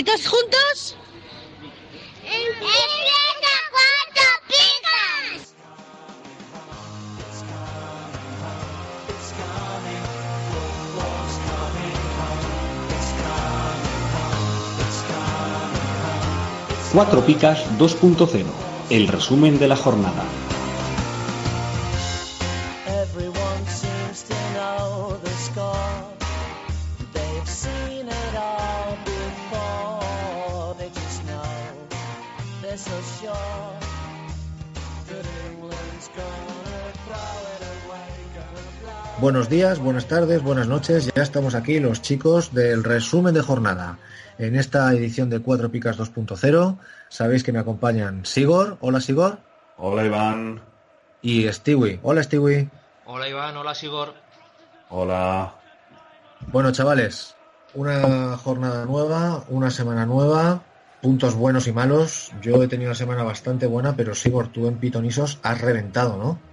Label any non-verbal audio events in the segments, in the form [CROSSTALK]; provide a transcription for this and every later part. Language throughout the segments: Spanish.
¿Y todos juntos? ¡Empieza cuatro picas! Cuatro Picas 2.0, el resumen de la jornada. Buenos días, buenas tardes, buenas noches. Ya estamos aquí los chicos del resumen de jornada. En esta edición de Cuatro Picas 2.0 sabéis que me acompañan Sigor. Hola Sigor. Hola Iván. Y Stewie. Hola Stewie. Hola Iván, hola Sigor. Hola. Bueno chavales, una jornada nueva, una semana nueva, puntos buenos y malos. Yo he tenido una semana bastante buena, pero Sigor, tú en Pitonisos has reventado, ¿no?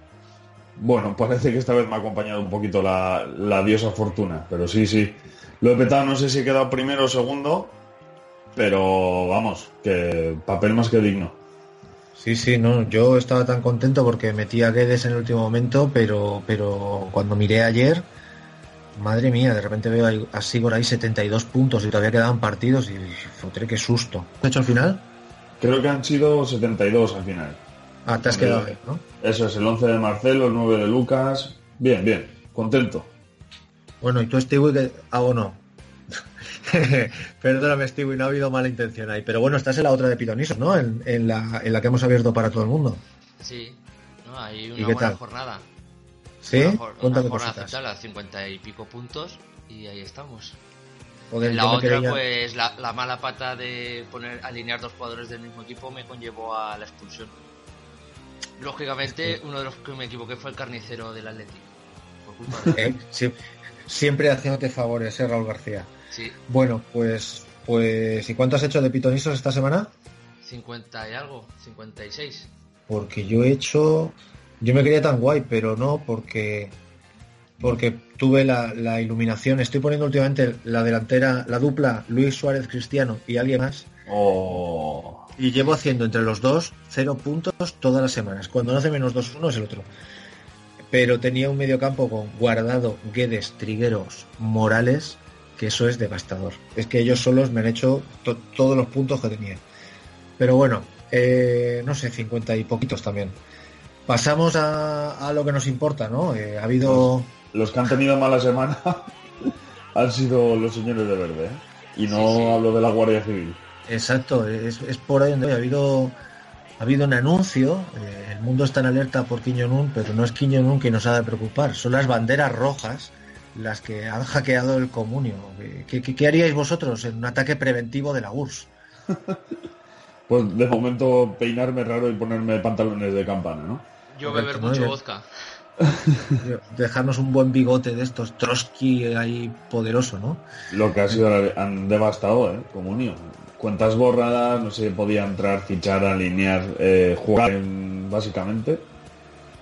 Bueno, parece que esta vez me ha acompañado un poquito la, la diosa fortuna, pero sí, sí. Lo he petado, no sé si he quedado primero o segundo, pero vamos, que papel más que digno. Sí, sí, no, yo estaba tan contento porque metí a Guedes en el último momento, pero, pero cuando miré ayer, madre mía, de repente veo a Sigor ahí 72 puntos y todavía quedaban partidos y fotre, qué susto. ¿Has hecho al final? Creo que han sido 72 al final. Ah, te has quedado ahí, ¿no? Eso es, el 11 de Marcelo, el 9 de Lucas. Bien, bien, contento. Bueno, y tú, Stewie, que... Ah, o no. [LAUGHS] Perdóname, Stewie, no ha habido mala intención ahí. Pero bueno, estás en la otra de Pitonisos, ¿no? En, en la, en la que hemos abierto para todo el mundo. Sí, ¿no? hay ¿Y una qué buena tal? jornada. ¿Sí? Una, una jornada cositas. aceptable a 50 y pico puntos y ahí estamos. Joder, la otra, pues la, la mala pata de poner alinear dos jugadores del mismo equipo me conllevó a la expulsión. Lógicamente, uno de los que me equivoqué fue el carnicero del Atlético. Por culpa de... Eh, sí, siempre haciéndote favores, ¿eh, Raúl García? Sí, Bueno, pues, pues, ¿y cuánto has hecho de pitonisos esta semana? 50 y algo, 56. Porque yo he hecho, yo me quería tan guay, pero no, porque, porque tuve la, la iluminación. Estoy poniendo últimamente la delantera, la dupla Luis Suárez Cristiano y alguien más. Oh, Y llevo haciendo entre los dos cero puntos todas las semanas. Cuando no hace menos dos uno es el otro. Pero tenía un mediocampo con Guardado, Guedes, Trigueros, Morales, que eso es devastador. Es que ellos solos me han hecho to- todos los puntos que tenía. Pero bueno, eh, no sé, 50 y poquitos también. Pasamos a, a lo que nos importa, ¿no? Eh, ha habido... los que han tenido mala semana [LAUGHS] han sido los señores de verde. ¿eh? Y no Sí, sí. hablo de la Guardia Civil. Exacto, es, es por ahí donde ha habido ha habido un anuncio, eh, el mundo está en alerta por Kim Jong-un, pero no es Kim Jong-un quien nos ha de preocupar, son las banderas rojas las que han hackeado el comunio. ¿Qué, qué- qué haríais vosotros en un ataque preventivo de la URSS? [LAUGHS] Pues de momento peinarme raro y ponerme pantalones de campana, ¿no? Yo beber mucho vodka. [LAUGHS] Dejarnos un buen bigote de estos, Trotsky ahí poderoso, ¿no? Lo que ha sido, han devastado, ¿eh? Comunio. Cuentas borradas, no se podía entrar, fichar, alinear, eh, jugar, en- básicamente.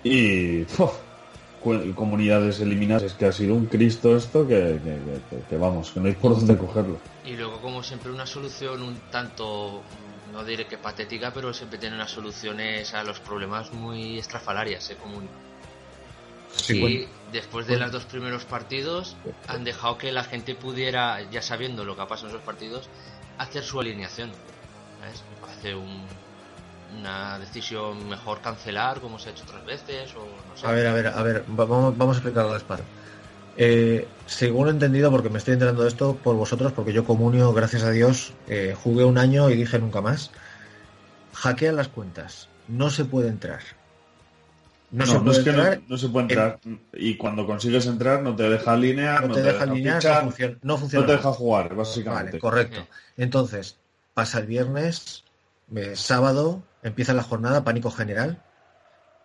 Y cu- comunidades eliminadas. Es que ha sido un Cristo esto que, que- que- que- que vamos, que no hay por dónde cogerlo. Y luego, como siempre, una solución un tanto, no diré que patética, pero siempre tiene unas soluciones a los problemas muy estrafalarias, ¿eh? Como un- Sí, bueno. después de Bueno. los dos primeros partidos, han dejado que la gente pudiera, ya sabiendo lo que ha pasado en esos partidos, hacer su alineación. ¿sabes? Hace un- una decisión mejor cancelar, como se ha hecho otras veces, o no sé. A ver, a ver, a ver, va- vamos, vamos a explicarlo despacio. Eh, según he entendido, porque me estoy enterando de esto por vosotros, porque yo comunio, gracias a Dios, eh, jugué un año y dije nunca más. Hackean las cuentas, no se puede entrar. No, No, se no es que no, entrar, no se puede entrar. Y cuando consigues entrar, no te deja alinear, no te deja alinear, no funciona. No, funciona te deja jugar, básicamente. Vale, correcto. Entonces, pasa el viernes, eh, sábado, empieza la jornada, pánico general,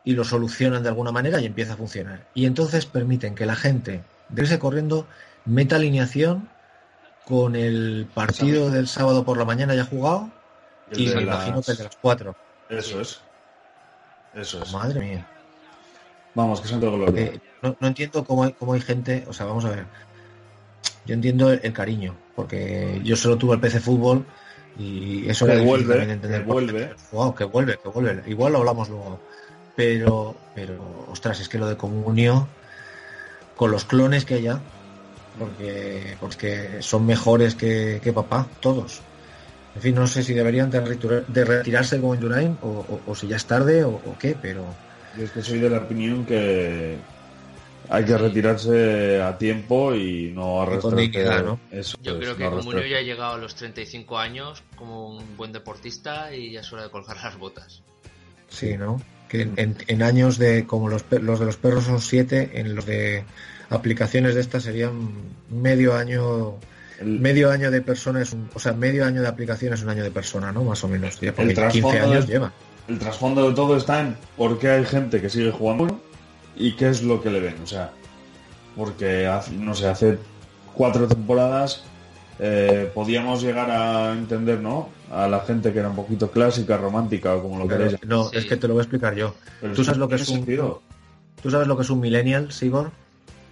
y lo solucionan de alguna manera y empieza a funcionar. Y entonces permiten que la gente, de irse corriendo, meta alineación con el partido del sábado por la mañana ya jugado El y me las- imagino que el de las cuatro. Eso es. Eso es. Madre mía. Vamos, que santo gloria. No, no entiendo cómo hay, cómo hay gente, o sea, vamos a ver. Yo entiendo el, el cariño, porque yo solo tuve el PC Fútbol Y eso Que vuelve, también de entender. que vuelve. Wow, que vuelve, que vuelve. Igual lo hablamos luego. Pero, pero, ostras, es que lo de Comunio, con los clones que haya, porque, porque son mejores que, que papá, todos. En fin, no sé si deberían de, retirar- de retirarse como Endurain o, o- o si ya es tarde o, o qué, pero Yo es que soy de la opinión que hay que retirarse a tiempo y no dignidad, ¿no? Eso Yo es, creo no que Comunio arrastrarte. ya ha llegado a los 35 años como un buen deportista y ya es hora de colgar las botas. sí, ¿no? Que en, años de, como los, pe- los de los perros son siete, en los de aplicaciones de estas serían medio año El- medio año de persona es un, o sea, medio año de aplicación es un año de persona, ¿no? Más o menos, ya, porque El trasfondo 15 años de- lleva. El trasfondo de todo está en por qué hay gente que sigue jugando y qué es lo que le ven. O sea, porque, hace- no sé, hace cuatro temporadas eh, podíamos llegar a entender, ¿no? A la gente que era un poquito clásica, romántica o como lo Pero, queréis. no, Sí. es que te lo voy a explicar yo. Pero ¿Tú es sabes lo que es un- sentido. ¿Tú sabes lo que es un millennial, Sigor?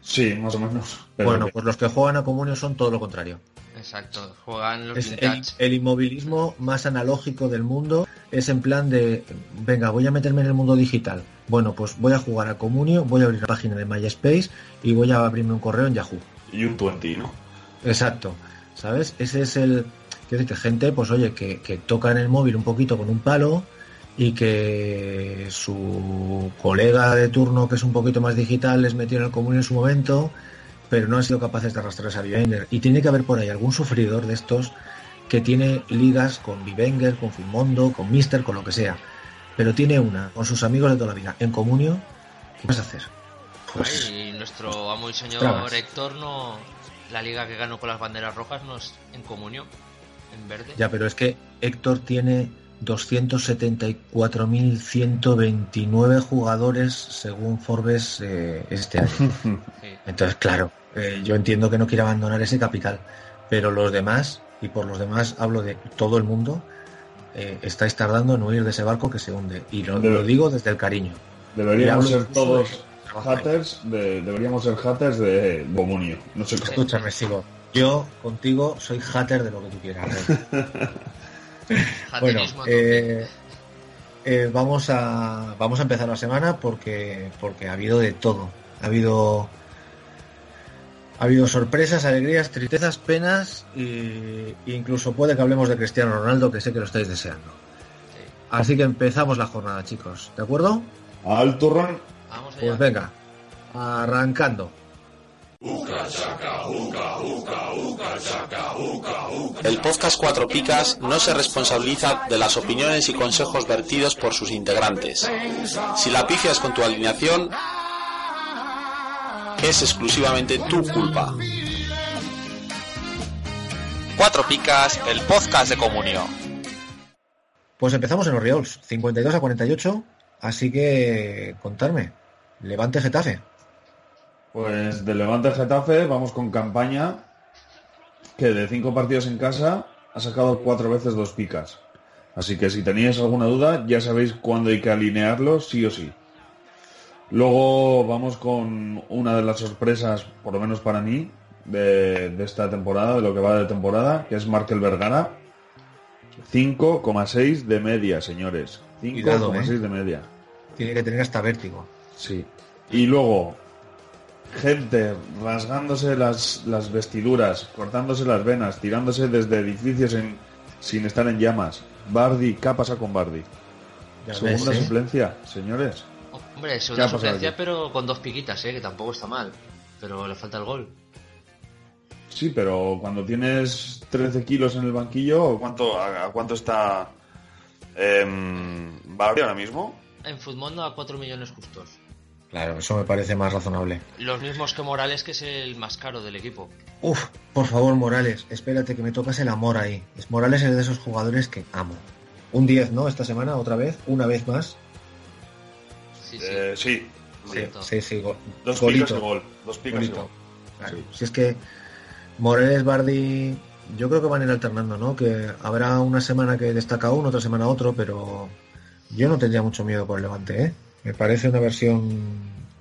Sí, más o menos. [LAUGHS] Pero bueno, que- pues los que juegan a Comunio son todo lo contrario. Exacto, juegan los Es el, inmovilismo más analógico del mundo es en plan de, venga, voy a meterme en el mundo digital. Bueno, pues voy a jugar a Comunio, voy a abrir una página de MySpace y voy a abrirme un correo en Yahoo. Y un 20, ¿no? Exacto, ¿sabes? Ese es el... Quiero decir que gente, pues oye, que, que toca en el móvil un poquito con un palo y que su colega de turno, que es un poquito más digital, les metió en el común en su momento, pero no han sido capaces de arrastrar a Vivenger. Y tiene que haber por ahí algún sufridor de estos que tiene ligas con Vivenger, con Filmondo, con Mister, con lo que sea. Pero tiene una, con sus amigos de toda la vida, en comunio, ¿qué vas a hacer? Pues... Y nuestro amo y señor Trabas. Héctor no. La liga que ganó con las banderas rojas no es en comunio, en verde. Ya, pero es que Héctor tiene 274.129 jugadores según Forbes eh, este año. [LAUGHS] Sí. Entonces, claro, eh, yo entiendo que no quiere abandonar ese capital, pero los demás, y por los demás hablo de todo el mundo, eh, estáis tardando en huir de ese barco que se hunde. Y lo, Debe- lo digo desde el cariño. Deberíamos ser todos haters de, deberíamos ser haters de, comunio. No sé. Escúchame, sigo. Yo contigo soy hater de lo que tú quieras. [LAUGHS] Bueno, eh, eh, vamos a vamos a empezar la semana porque porque ha habido de todo. Ha habido ha habido sorpresas, alegrías, tristezas, penas e incluso puede que hablemos de Cristiano Ronaldo que sé que lo estáis deseando. Sí. Así que empezamos la jornada, chicos. ¿De acuerdo? Al turrón. Vamos allá. Pues venga, arrancando. El podcast Cuatro Picas no se responsabiliza de las opiniones y consejos vertidos por sus integrantes. Si la pifias con tu alineación, es exclusivamente tu culpa. Cuatro Picas, el podcast de comunión. Pues empezamos en los Riols, 52 a 48. Así que contarme. Levante Getafe. Pues de Levante Getafe vamos con campaña que de cinco partidos en casa ha sacado cuatro veces dos picas. Así que si teníais alguna duda ya sabéis cuándo hay que alinearlo sí o sí. Luego vamos con una de las sorpresas, por lo menos para mí, de, de esta temporada, de lo que va de temporada, que es Markel Vergara. 5,6 de media, señores. Cuidado, 5,6 ¿eh? de media. Tiene que tener hasta vértigo. Sí. Y luego, gente rasgándose las, las vestiduras, cortándose las venas, tirándose desde edificios en- sin estar en llamas. Bardi, ¿qué ha pasado con Bardi? Ya Segunda ves, ¿eh? suplencia, señores. Hombre, es ¿Qué una ha pasado suplencia, pero con dos piquitas, ¿eh? que tampoco está mal. Pero le falta el gol. Sí, pero cuando tienes 13 kilos en el banquillo, ¿cuánto, a, a cuánto está em, Bardi ahora mismo? En Futmundo a 4 millones justos. Claro, eso me parece más razonable. Los mismos que Morales, que es el más caro del equipo. Uf, por favor, Morales, espérate que me tocas el amor ahí. Es Morales es de esos jugadores que amo. Un 10, ¿no? Esta semana, otra vez, una vez más. Sí, sí. Eh, sí. Sí, sí, go- Dos golito, picas y gol. Dos picas y golito. gol. Claro. Sí. Si es que Morales, Bardi, yo creo que van a ir alternando, ¿no? Que habrá una semana que destaca uno, otra semana otro, pero yo no tendría mucho miedo por el Levante, ¿eh? Me parece una versión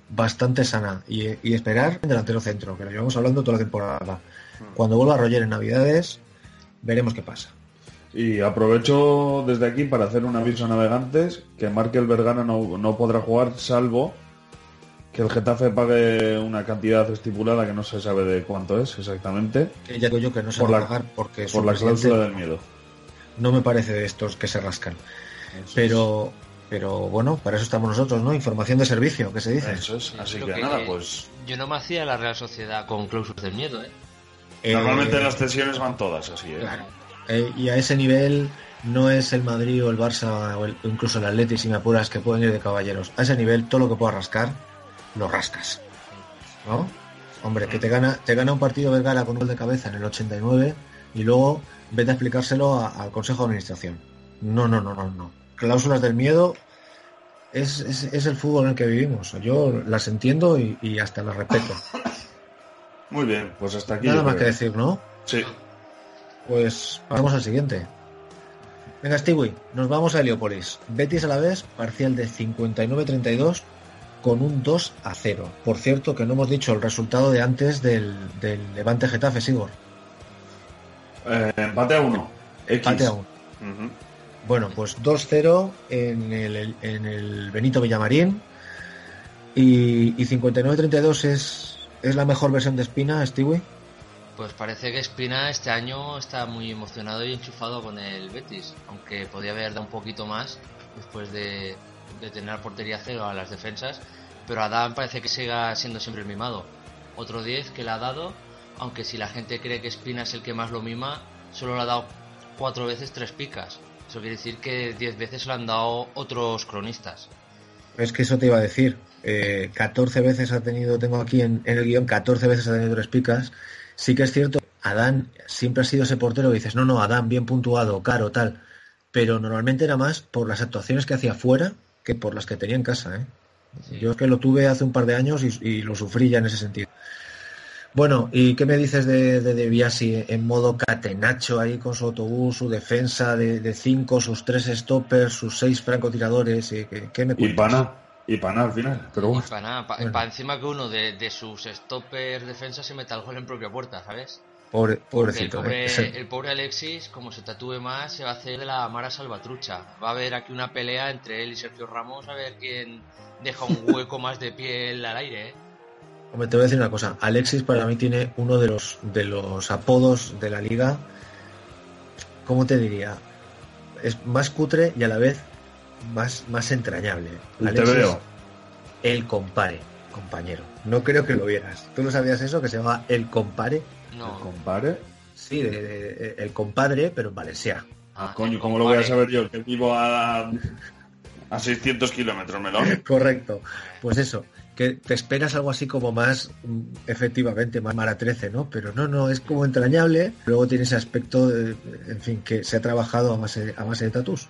bastante sana y, y esperar en delantero centro, que lo llevamos hablando toda la temporada. Cuando vuelva a Roger en Navidades, veremos qué pasa. Y aprovecho desde aquí para hacer un aviso a navegantes que Markel Vergara no, no podrá jugar salvo que el Getafe pague una cantidad estipulada que no se sabe de cuánto es exactamente Ya digo yo que no se Por va a pagar porque por la cláusula del miedo. no me parece de estos que se rascan. Pero, pero bueno, para eso estamos nosotros, ¿no? Información de servicio, ¿qué se dice? Eso es. Así que, nada, pues Yo no me hacía la Real Sociedad con cláusulas del miedo, ¿eh? Eh, normalmente las cesiones van todas así, ¿eh? Claro. Eh, y a ese nivel no es el Madrid o el Barça o, el- o incluso el Atleti, si me apuras, que pueden ir de caballeros. A ese nivel, todo lo que puedas rascar, lo rascas. ¿No? Hombre, que te gana, te gana un partido Vergara con un gol de cabeza en el 89 y luego vete a explicárselo al Consejo de Administración. No, no, no, no, no. Cláusulas del miedo es, es, es el fútbol en el que vivimos. Yo las entiendo y, y hasta las respeto. [LAUGHS] Muy bien, pues hasta aquí. Nada más que decir, ¿no? Sí. Pues pasamos al siguiente. Venga, Stewie, nos vamos a Heliópolis. Betis a la vez, parcial de 59-32 con un 2 a 0. Por cierto, que no hemos dicho el resultado de antes del, del Levante Getafe, Sigor. Eh, empate a uno. X. Empate a uno. Ujú. Bueno, pues 2-0 en el, en el Benito Villamarín. Y, y 59-32 es, es la mejor versión de Espina, Stewie. Pues parece que Espina este año está muy emocionado y enchufado con el Betis, aunque podía haber dado un poquito más después de, de tener portería cero a las defensas, pero Adán parece que siga siendo siempre el mimado. Otro 10 que le ha dado, aunque si la gente cree que Espina es el que más lo mima, solo le ha dado cuatro veces tres picas. Eso quiere decir que 10 veces lo han dado otros cronistas. Es que eso te iba a decir. Eh, 14 veces ha tenido, tengo aquí en, en el guion, 14 veces ha tenido tres picas. Sí que es cierto, Adán siempre ha sido ese portero que dices, no, no, Adán bien puntuado, caro, tal. Pero normalmente era más por las actuaciones que hacía fuera que por las que tenía en casa. ¿eh? Sí. Yo es que lo tuve hace un par de años y, y lo sufrí ya en ese sentido. Bueno, ¿y qué me dices de, de, de Biasi en modo catenacho ahí con su autobús, su defensa de, de cinco, sus tres stoppers, sus seis francotiradores? ¿y ¿Qué, qué me Y cuentas? pana. Y pana al final. Pero bueno. Para nada, pa- Bueno. pa encima que uno de, de sus stoppers defensas se meta el gol en propia puerta, ¿sabes? Pobre, Porque el pobrecito. pobre, [LAUGHS] ¿eh? El pobre Alexis, como se tatúe más, se va a hacer de la Mara Salvatrucha. Va a haber aquí una pelea entre él y Sergio Ramos a ver quién deja un [LAUGHS] hueco más de piel al aire, ¿eh? Hombre, te voy a decir una cosa. Alexis para mí tiene uno de los de los apodos de la liga. ¿Cómo te diría? Es más cutre y a la vez más, más entrañable. Te veo. El compare, compañero. No creo que lo vieras. ¿Tú no sabías eso? Que se llama el compare. No. Compare. Sí, de- de- de- el compadre, pero en Valencia. Ah, coño, el ¿cómo lo voy a saber yo? Que vivo a, a 600 kilómetros, melón. [LAUGHS] Correcto. Pues eso, que te esperas algo así como más, mm, efectivamente, más Mara 13, ¿no? Pero no, no, es como entrañable. Luego tiene ese aspecto, en fin, que se ha trabajado a base, a base de tatús.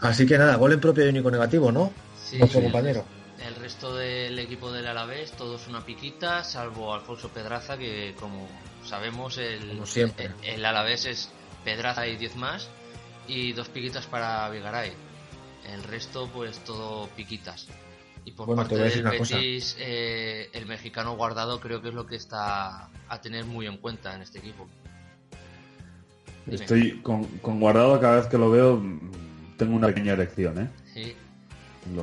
Así que nada, gol en propio y único negativo, ¿no? Sí, compañero. El resto del equipo del Alavés, todos una piquita, salvo Alfonso Pedraza, que como sabemos, el, Como siempre. el, el Alavés es Pedraza y 10 más, y dos piquitas para Vigaray. El resto, pues todo piquitas. Y por Bueno, te parte voy a decir del una cosa. Betis, eh, el mexicano guardado creo que es lo que está a tener muy en cuenta en este equipo. Dime. Estoy con, con guardado cada vez que lo veo. Tengo una pequeña erección, ¿eh? Sí.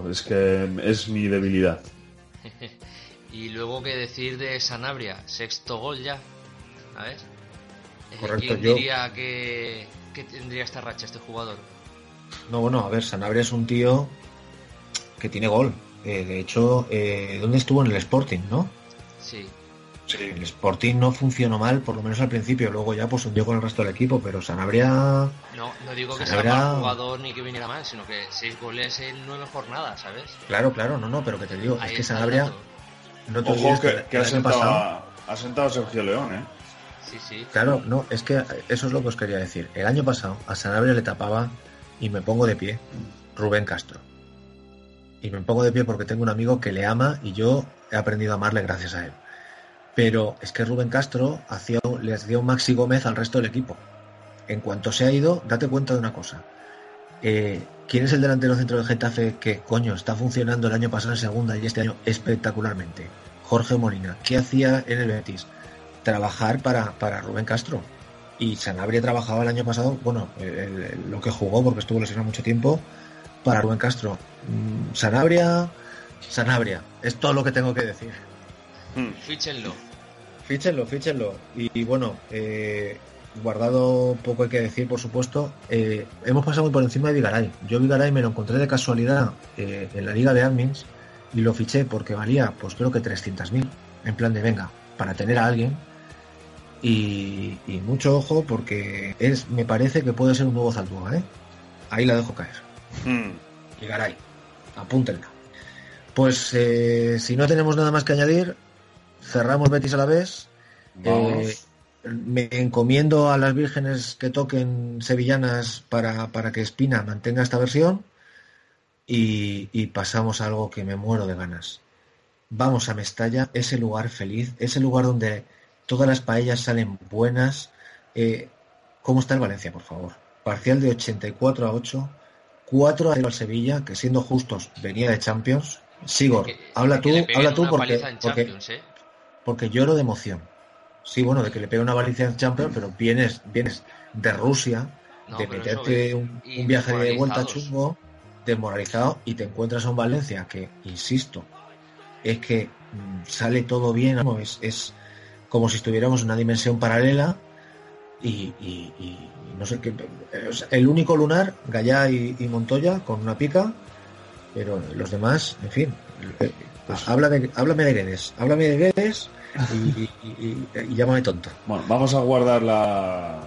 Es que es mi debilidad. [LAUGHS] Y luego que decir de Sanabria, sexto gol ya, ¿sabes? Eh, Correcto, ¿Quién yo- diría que, que tendría esta racha este jugador? No, bueno, a ver, Sanabria es un tío que tiene gol. Eh, de hecho, eh, ¿dónde estuvo? En el Sporting, ¿no? Sí, El Sporting no funcionó mal, por lo menos al principio. Luego ya pues hundió con el resto del equipo, pero Sanabria no, no digo que sea Sanabria- mal jugador ni que viniera mal, sino que seis goles en nueve jornadas, ¿sabes? Claro, claro, no, no, pero que te digo, Ahí es que Sanabria, no te Ojo que, que que el ha, sentado pasado, ha sentado a Sergio León, ¿eh? Sí, sí. claro, no, es que eso es lo que os quería decir. El año pasado a Sanabria le tapaba, y me pongo de pie, Rubén Castro. Y me pongo de pie porque tengo un amigo que le ama y yo he aprendido a amarle gracias a él. Pero es que Rubén Castro hacía, le hacía un Maxi Gómez al resto del equipo. En cuanto se ha ido, date cuenta de una cosa. Eh, ¿Quién es el delantero centro del Getafe que, coño, está funcionando el año pasado en segunda y este año espectacularmente? Jorge Molina. ¿Qué hacía en el Betis? Trabajar para, para Rubén Castro. Y Sanabria trabajaba el año pasado, bueno, lo que jugó, porque estuvo lesionado mucho tiempo, para Rubén Castro. Mm, Sanabria, Sanabria, es todo lo que tengo que decir. Fíchenlo. Fíchenlo, fíchenlo. Y, y bueno, eh, guardado poco hay que decir, por supuesto. Eh, hemos pasado muy por encima de Vigaray. Yo Vigaray me lo encontré de casualidad eh, en la liga de admins y lo fiché porque valía, pues creo que 300.000. En plan de, venga, para tener a alguien. Y, y mucho ojo porque es, me parece que puede ser un nuevo Zaldúa, ¿eh? Ahí la dejo caer. Hmm. Y Garay, apúntenla. Pues eh, si no tenemos nada más que añadir, cerramos Betis a la vez. Eh, me encomiendo a las vírgenes que toquen sevillanas para, para que Espina mantenga esta versión y, y pasamos a algo que me muero de ganas. Vamos a Mestalla, ese lugar feliz, ese lugar donde todas las paellas salen buenas. Eh, ¿Cómo está el Valencia, por favor? Parcial de 84 a 8, 4 a 0 al Sevilla, que siendo justos venía de Champions. Sigor, Que- habla tú, habla tú porque, porque, ¿eh? porque lloro de emoción. Sí, bueno, de que le pegue una baliza en Champions, pero vienes, vienes de Rusia, No, de meterte un, un viaje de vuelta chungo, desmoralizado, y te encuentras a un Valencia que, insisto, es que mm, sale todo bien, es, es como si estuviéramos en una dimensión paralela y, y- y no sé qué. el único lunar, Gallá y, y Montoya, con una pica, pero los demás, en fin. eh, pues háblame, háblame de Guedes, háblame de Guedes y, llámame tonto. Bueno, vamos a guardar la,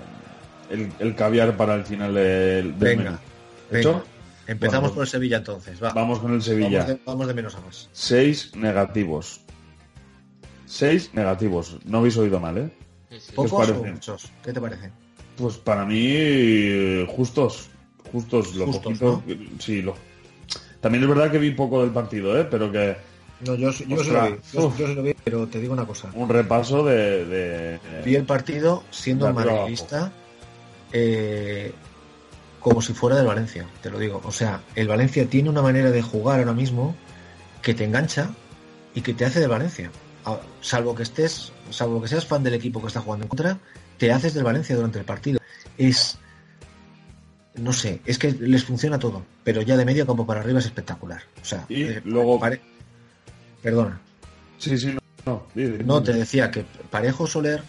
el, el caviar para el final del, del Venga, menú. venga. ¿Hecho? Empezamos Bueno, por el Sevilla entonces, va. Vamos con el Sevilla. Vamos de, vamos de menos a más. Seis negativos. Seis negativos. No habéis oído mal, ¿eh? Sí, sí. ¿Qué os ¿Pocos o muchos? ¿Qué te parece? Pues para mí, eh, justos. Justos, lo Justos, poquito- Sí, lo... También es verdad que vi poco del partido, ¿eh? Pero que No, yo, yo sí lo vi, yo, yo sí lo vi, pero te digo una cosa. un repaso de... de- Vi el partido siendo De madridista eh, como si fuera del Valencia, te lo digo. O sea, el Valencia tiene una manera de jugar ahora mismo que te engancha y que te hace del Valencia. Salvo que estés, salvo que seas fan del equipo que está jugando en contra, te haces del Valencia durante el partido. Es no sé, es que les funciona todo, pero ya de medio campo para arriba es espectacular. O sea, Y eh, luego- pare- perdona, Sí, sí, no. No, te decía que Parejo Soler,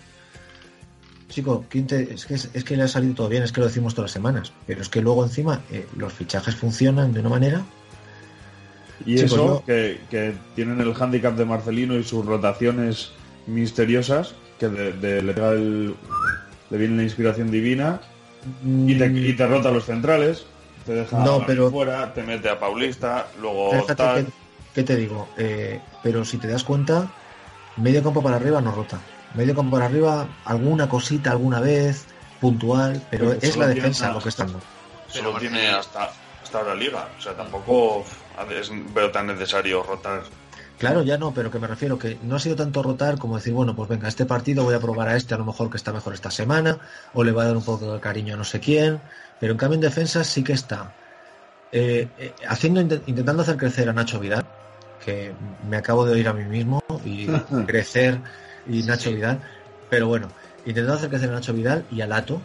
chico, ¿quién te- es, que, es que le ha salido todo bien, es que lo decimos todas las semanas, pero es que luego encima eh, los fichajes funcionan de una manera. Y Chicos, eso, yo- que, que tienen el hándicap de Marcelino y sus rotaciones misteriosas, que de, de- le, pega el- le viene la inspiración divina y te, y te rota los centrales, te deja. No, pero- fuera, te mete a Paulista, luego tal. que- ¿Qué te digo? Eh, pero si te das cuenta, medio campo para arriba no rota. Medio campo para arriba, alguna cosita alguna vez, puntual, pero Pero es la defensa una- lo que está dando. Solo tiene hasta, hasta ahora liga, o sea, tampoco es, veo tan necesario rotar. Claro, ya no, pero que me refiero que no ha sido tanto rotar como decir, bueno, pues venga, este partido voy a probar a este, a lo mejor que está mejor esta semana, o le va a dar un poco de cariño a no sé quién, pero en cambio en defensa sí que está eh, eh, haciendo int- intentando hacer crecer a Nacho Vidal, que me acabo de oír a mí mismo y crecer y Nacho sí. Vidal, pero bueno, intentando hacer crecer a Nacho Vidal y a Lato,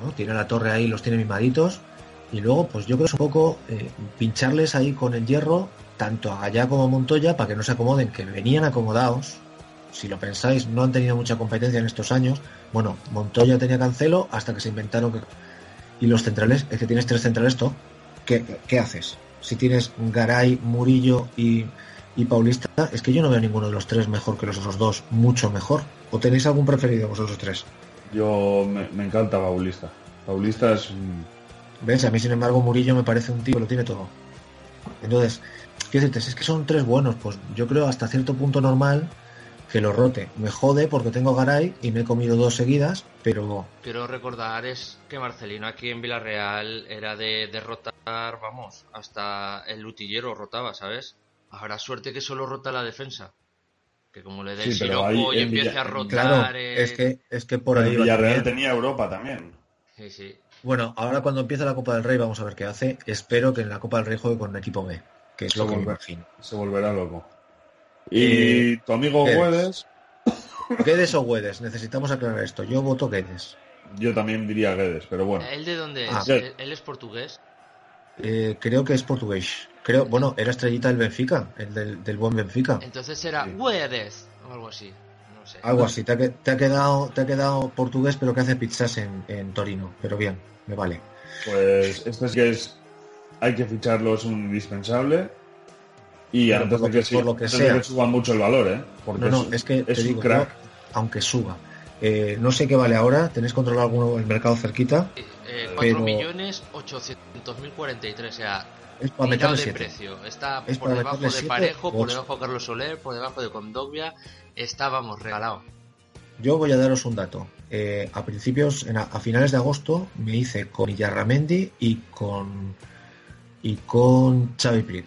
¿no? Tiene a la torre ahí, los tiene mimaditos, y luego, pues yo creo que es un poco eh, pincharles ahí con el hierro, tanto a Gallá como a Montoya, para que no se acomoden, que venían acomodados. Si lo pensáis, no han tenido mucha competencia en estos años. Bueno, Montoya tenía cancelo hasta que se inventaron. Y los centrales, es que tienes tres centrales top. ¿Qué, qué haces? Si tienes Garay, Murillo y, y Paulista, es que yo no veo ninguno de los tres mejor que los otros dos, mucho mejor. ¿O tenéis algún preferido vosotros tres? Yo me, me encanta Paulista. Paulista es ¿Ves? A mí, sin embargo, Murillo me parece un tío que lo tiene todo. Entonces, quiero decirte, si es que son tres buenos, pues yo creo hasta cierto punto normal que lo rote. Me jode porque tengo Garay y me he comido dos seguidas, pero Quiero recordar es que Marcelino aquí en Villarreal era de derrotar, vamos, hasta el lutillero rotaba, ¿sabes? Habrá suerte que solo rota la defensa. Que como le dé el Sí, ahí y empiece Villa- a rotar... claro, es que, es que por Pero ahí Villarreal tenía Europa también. Sí, sí. Bueno, ahora cuando empiece la Copa del Rey vamos a ver qué hace. Espero que en la Copa del Rey juegue con un equipo B, que es lo que me Seguro. imagino. Se volverá loco. Y Eh, tu amigo Guedes. Guedes, Guedes o Guedes, necesitamos aclarar esto. Yo voto Guedes. yo también diría Guedes, pero bueno. ¿Él de dónde es? Ah. ¿Él, él es portugués? Eh, creo que es portugués. Creo, bueno, era estrellita del Benfica, el del, del buen Benfica. Entonces era Sí. Guedes o algo así. Sé. Algo así. Te ha, te ha quedado, te ha quedado portugués, pero que hace pizzas en, en Torino. Pero bien, me vale. Pues este es que es. Hay que ficharlo, es un indispensable. Y Pero antes por de lo que, por sí- lo que antes de sea. que suba mucho el valor, ¿eh? Porque No, no, es que te es un digo, crack. yo, aunque suba, eh, no sé qué vale ahora. ¿Tenéis controlado alguno el mercado cerquita? Eh, Pero- 4.800.043, o sea, Es para meterle de 7. precio. Está Es por debajo de siete Parejo, por ocho. debajo de Carlos Soler, por debajo de Condoglia. Estábamos regalado. Yo voy a daros un dato. Eh, a principios, a, finales de agosto, me hice con Illarramendi y con y con Xavi Prit.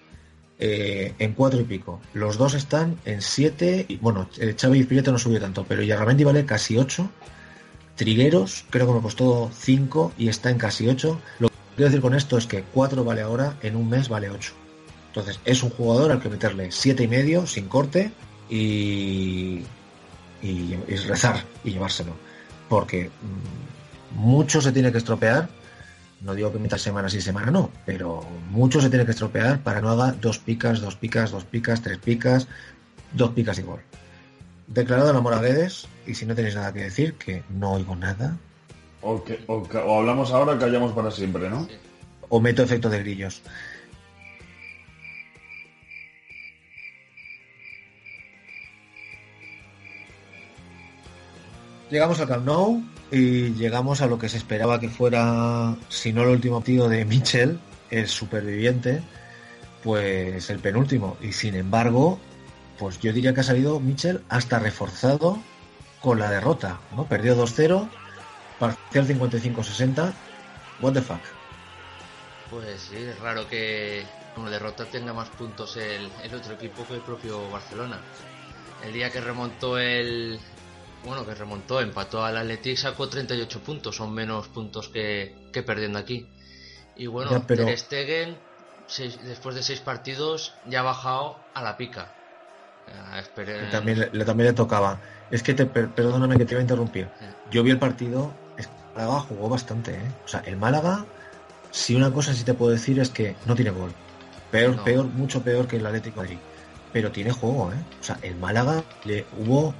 Eh, en cuatro y pico. Los dos están en siete. Y, bueno, eh, Xavi Prieto no subió tanto, pero Illarramendi vale casi ocho. Trigueros, creo que me costó cinco y está en casi ocho. Lo que quiero decir con esto es que cuatro vale ahora, en un mes vale ocho. Entonces, es un jugador al que meterle siete y medio sin corte y, y, y rezar y llevárselo. Porque mm, mucho se tiene que estropear. No digo que mitad semana sí, semana no, pero mucho se tiene que estropear para no haga dos picas, dos picas, dos picas, tres picas, dos picas y gol. Declarado el amor a Guedes, y si no tenéis nada que decir, que no oigo nada, O, que- o hablamos ahora o callamos para siempre, ¿no? O meto efecto de grillos. Llegamos al Camp Nou y llegamos a lo que se esperaba que fuera, si no el último partido de Mitchell, el superviviente, pues el penúltimo. Y sin embargo, pues yo diría que ha salido Mitchell hasta reforzado con la derrota, ¿no? Perdió 2-0, parcial 55-60. What the fuck. Pues sí, es raro que como derrota tenga más puntos el, el otro equipo que el propio Barcelona. El día que remontó el... Bueno, que remontó, empató al Athletic, sacó 38 puntos, son menos puntos que, que perdiendo aquí. Y bueno, Ya, pero- Ter Stegen, seis- después de seis partidos, ya ha bajado a la pica. Que también, le- también le tocaba. Es que te, per- perdóname que te iba a interrumpir. Yo vi el partido, es que el Málaga jugó bastante, ¿eh? O sea, el Málaga, si una cosa sí te puedo decir es que no tiene gol. Peor, No. peor, mucho peor que el Atlético de Madrid. Pero tiene juego, ¿eh? O sea, el Málaga le hubo,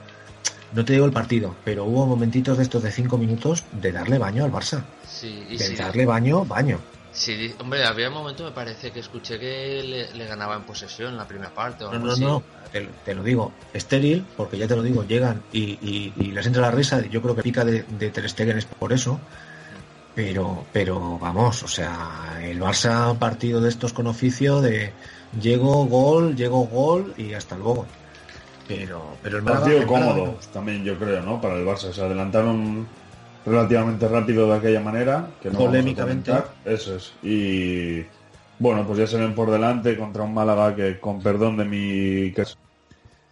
no te digo el partido, pero hubo momentitos de estos de cinco minutos de darle baño al Barça. Sí, y De sí, darle baño, baño. sí, hombre, había un momento, me parece que escuché que le, le ganaba en posesión en la primera parte o No, algo no, así. no, te, te lo digo, estéril, porque ya te lo digo, llegan y, y- y les entra la risa, yo creo que pica de, de Ter Stegen es por eso, pero, pero vamos, o sea, el Barça partido de estos con oficio de llego, gol, llego, gol y hasta luego. Pero, pero el Partido cómodo también, yo creo, ¿no? Para el Barça. Se adelantaron relativamente rápido de aquella manera. Que no Polémicamente. comentar. Eso es. Y bueno, pues ya se ven por delante contra un Málaga que, con perdón de mi. Que,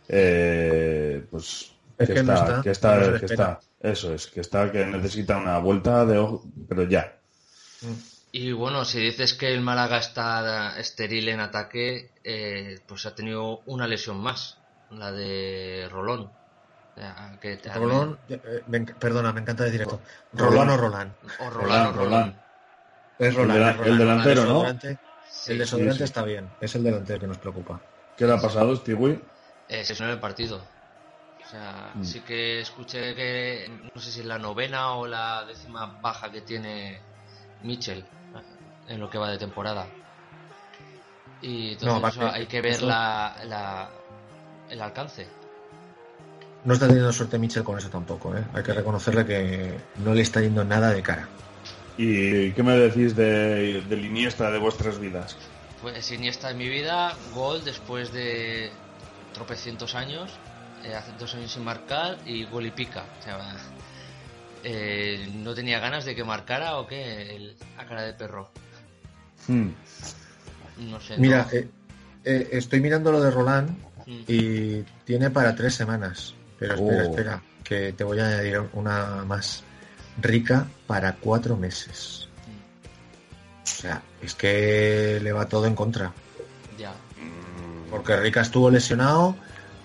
eh, pues. Es que no está, que está, no que. Eso es, que está, que necesita una vuelta de ojo, pero ya. Y bueno, si dices que el Málaga está estéril en ataque, eh, pues ha tenido una lesión más, la de Rolón. Que te- Rolón, eh, me perdona, me encanta decir esto. Rolón. Rolón o Rolán. O Rolán, Rolán, o. Rolán. Es Rolán, El de- es Rolán. el delantero, El ¿no? Sí, El desodorante sí, sí. está bien, es el delantero que nos preocupa. ¿Qué le ha pasado, Stewie? eh, se sonó el partido. O sea, Mm. sí que escuché que no sé si es la novena o la décima baja que tiene Mitchell eh, en lo que va de temporada. Y entonces No, eso hay que ver eso- la, la- el alcance. No está teniendo suerte Mitchell con eso tampoco, ¿eh? Hay que reconocerle que no le está yendo nada de cara. ¿Y qué me decís de, del Iniesta de vuestras vidas? Pues Iniesta en mi vida, gol después de tropecientos años, eh, hace dos años sin marcar y gol y pica. O sea, eh, no tenía ganas de que marcara o qué, el- a cara de perro. Hmm. No sé. Mira, no. eh, eh, estoy mirando lo de Roland. Y tiene para tres semanas. Pero espera, Oh. espera, que te voy a añadir una más rica para cuatro meses. O sea, es que le va todo en contra. Ya. Porque Rica estuvo lesionado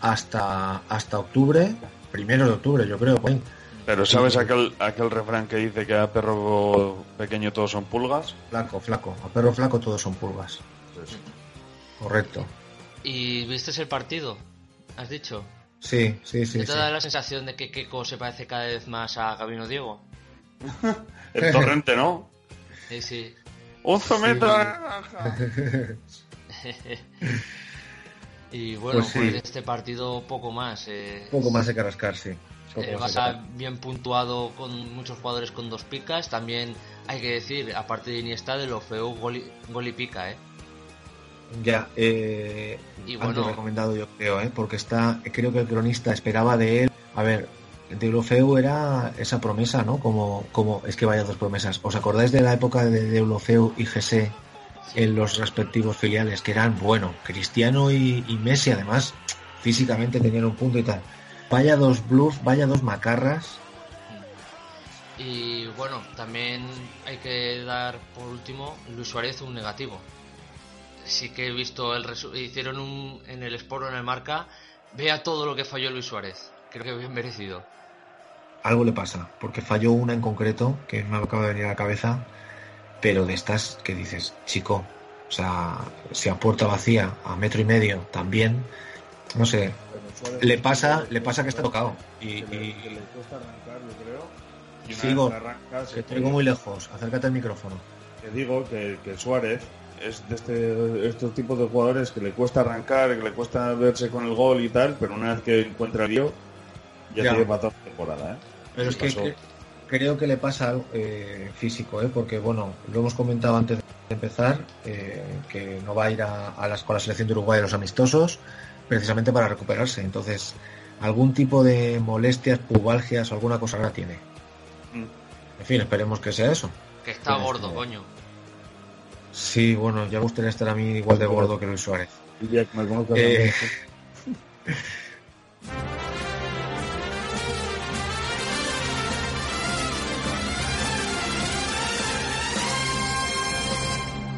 hasta, hasta octubre, primero de octubre, yo creo. Pero ¿sabes aquel, aquel refrán que dice que a perro pequeño todos son pulgas? Flaco, flaco. A perro flaco todos son pulgas. Correcto. ¿Y viste el partido? ¿Has dicho? Sí, sí, sí. ¿No te sí. da la sensación de que Keiko se parece cada vez más a Gabino Diego? [LAUGHS] el torrente, ¿no? Sí, sí. ¡Un metros! [LAUGHS] y bueno, Pues sí. este partido poco más. Eh, Un poco más de carrascar, sí. Poco el más de Barça carrascar. bien puntuado con muchos jugadores con dos picas. También hay que decir, aparte de Iniesta, de lo feo, gol y, gol y pica, ¿eh? Ya, eh, Y antes bueno. recomendado yo creo, ¿eh? porque está, creo que el cronista esperaba de él. A ver, de Deulofeu era esa promesa, ¿no? Como, como es que vaya dos promesas. ¿Os acordáis de la época de Deulofeu y Gese en los respectivos filiales? Que eran, bueno, Cristiano y, y Messi, además, físicamente tenían un punto y tal. Vaya dos bluffs, vaya dos macarras. Y bueno, también hay que dar por último Luis Suárez un negativo. Sí que he visto el resu- hicieron un en el Sport o en el Marca, vea todo lo que falló Luis Suárez. Creo que bien merecido. Algo le pasa, porque falló una en concreto que me acaba de venir a la cabeza, pero de estas que dices, chico, o sea, si a puerta vacía, a metro y medio, también, no sé, le pasa, le pasa que está tocado. Y, Que le, y- que le cuesta arrancar, yo creo. Y Sigo, que te oigo muy lejos, acércate al micrófono. Que digo que, que Suárez es de este, estos tipos de jugadores que le cuesta arrancar, que le cuesta verse con el gol y tal, pero una vez que encuentra el lío, ya, Ya. tiene para toda la temporada. ¿eh? Pero es que creo que le pasa algo eh, físico, ¿eh? porque bueno, lo hemos comentado antes de empezar, eh, que no va a ir a, a las, con la selección de Uruguay a los amistosos, precisamente para recuperarse. Entonces, algún tipo de molestias, pubalgias o alguna cosa rara tiene. Mm. En fin, esperemos que sea eso. Que está gordo, eh, coño. Sí, bueno, ya me gustaría estar a mí igual de gordo que Luis Suárez. Y ya que me Eh, [LAUGHS]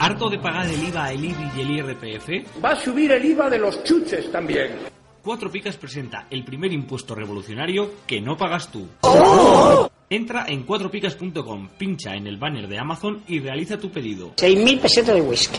¿Harto de pagar el IVA, el IBI y el IRPF? Va a subir el IVA de los chuches también. Cuatro Picas presenta el primer impuesto revolucionario que no pagas tú. Entra en cuatropicas.com, pincha en el banner de Amazon y realiza tu pedido. 6.000 pesetas de whisky.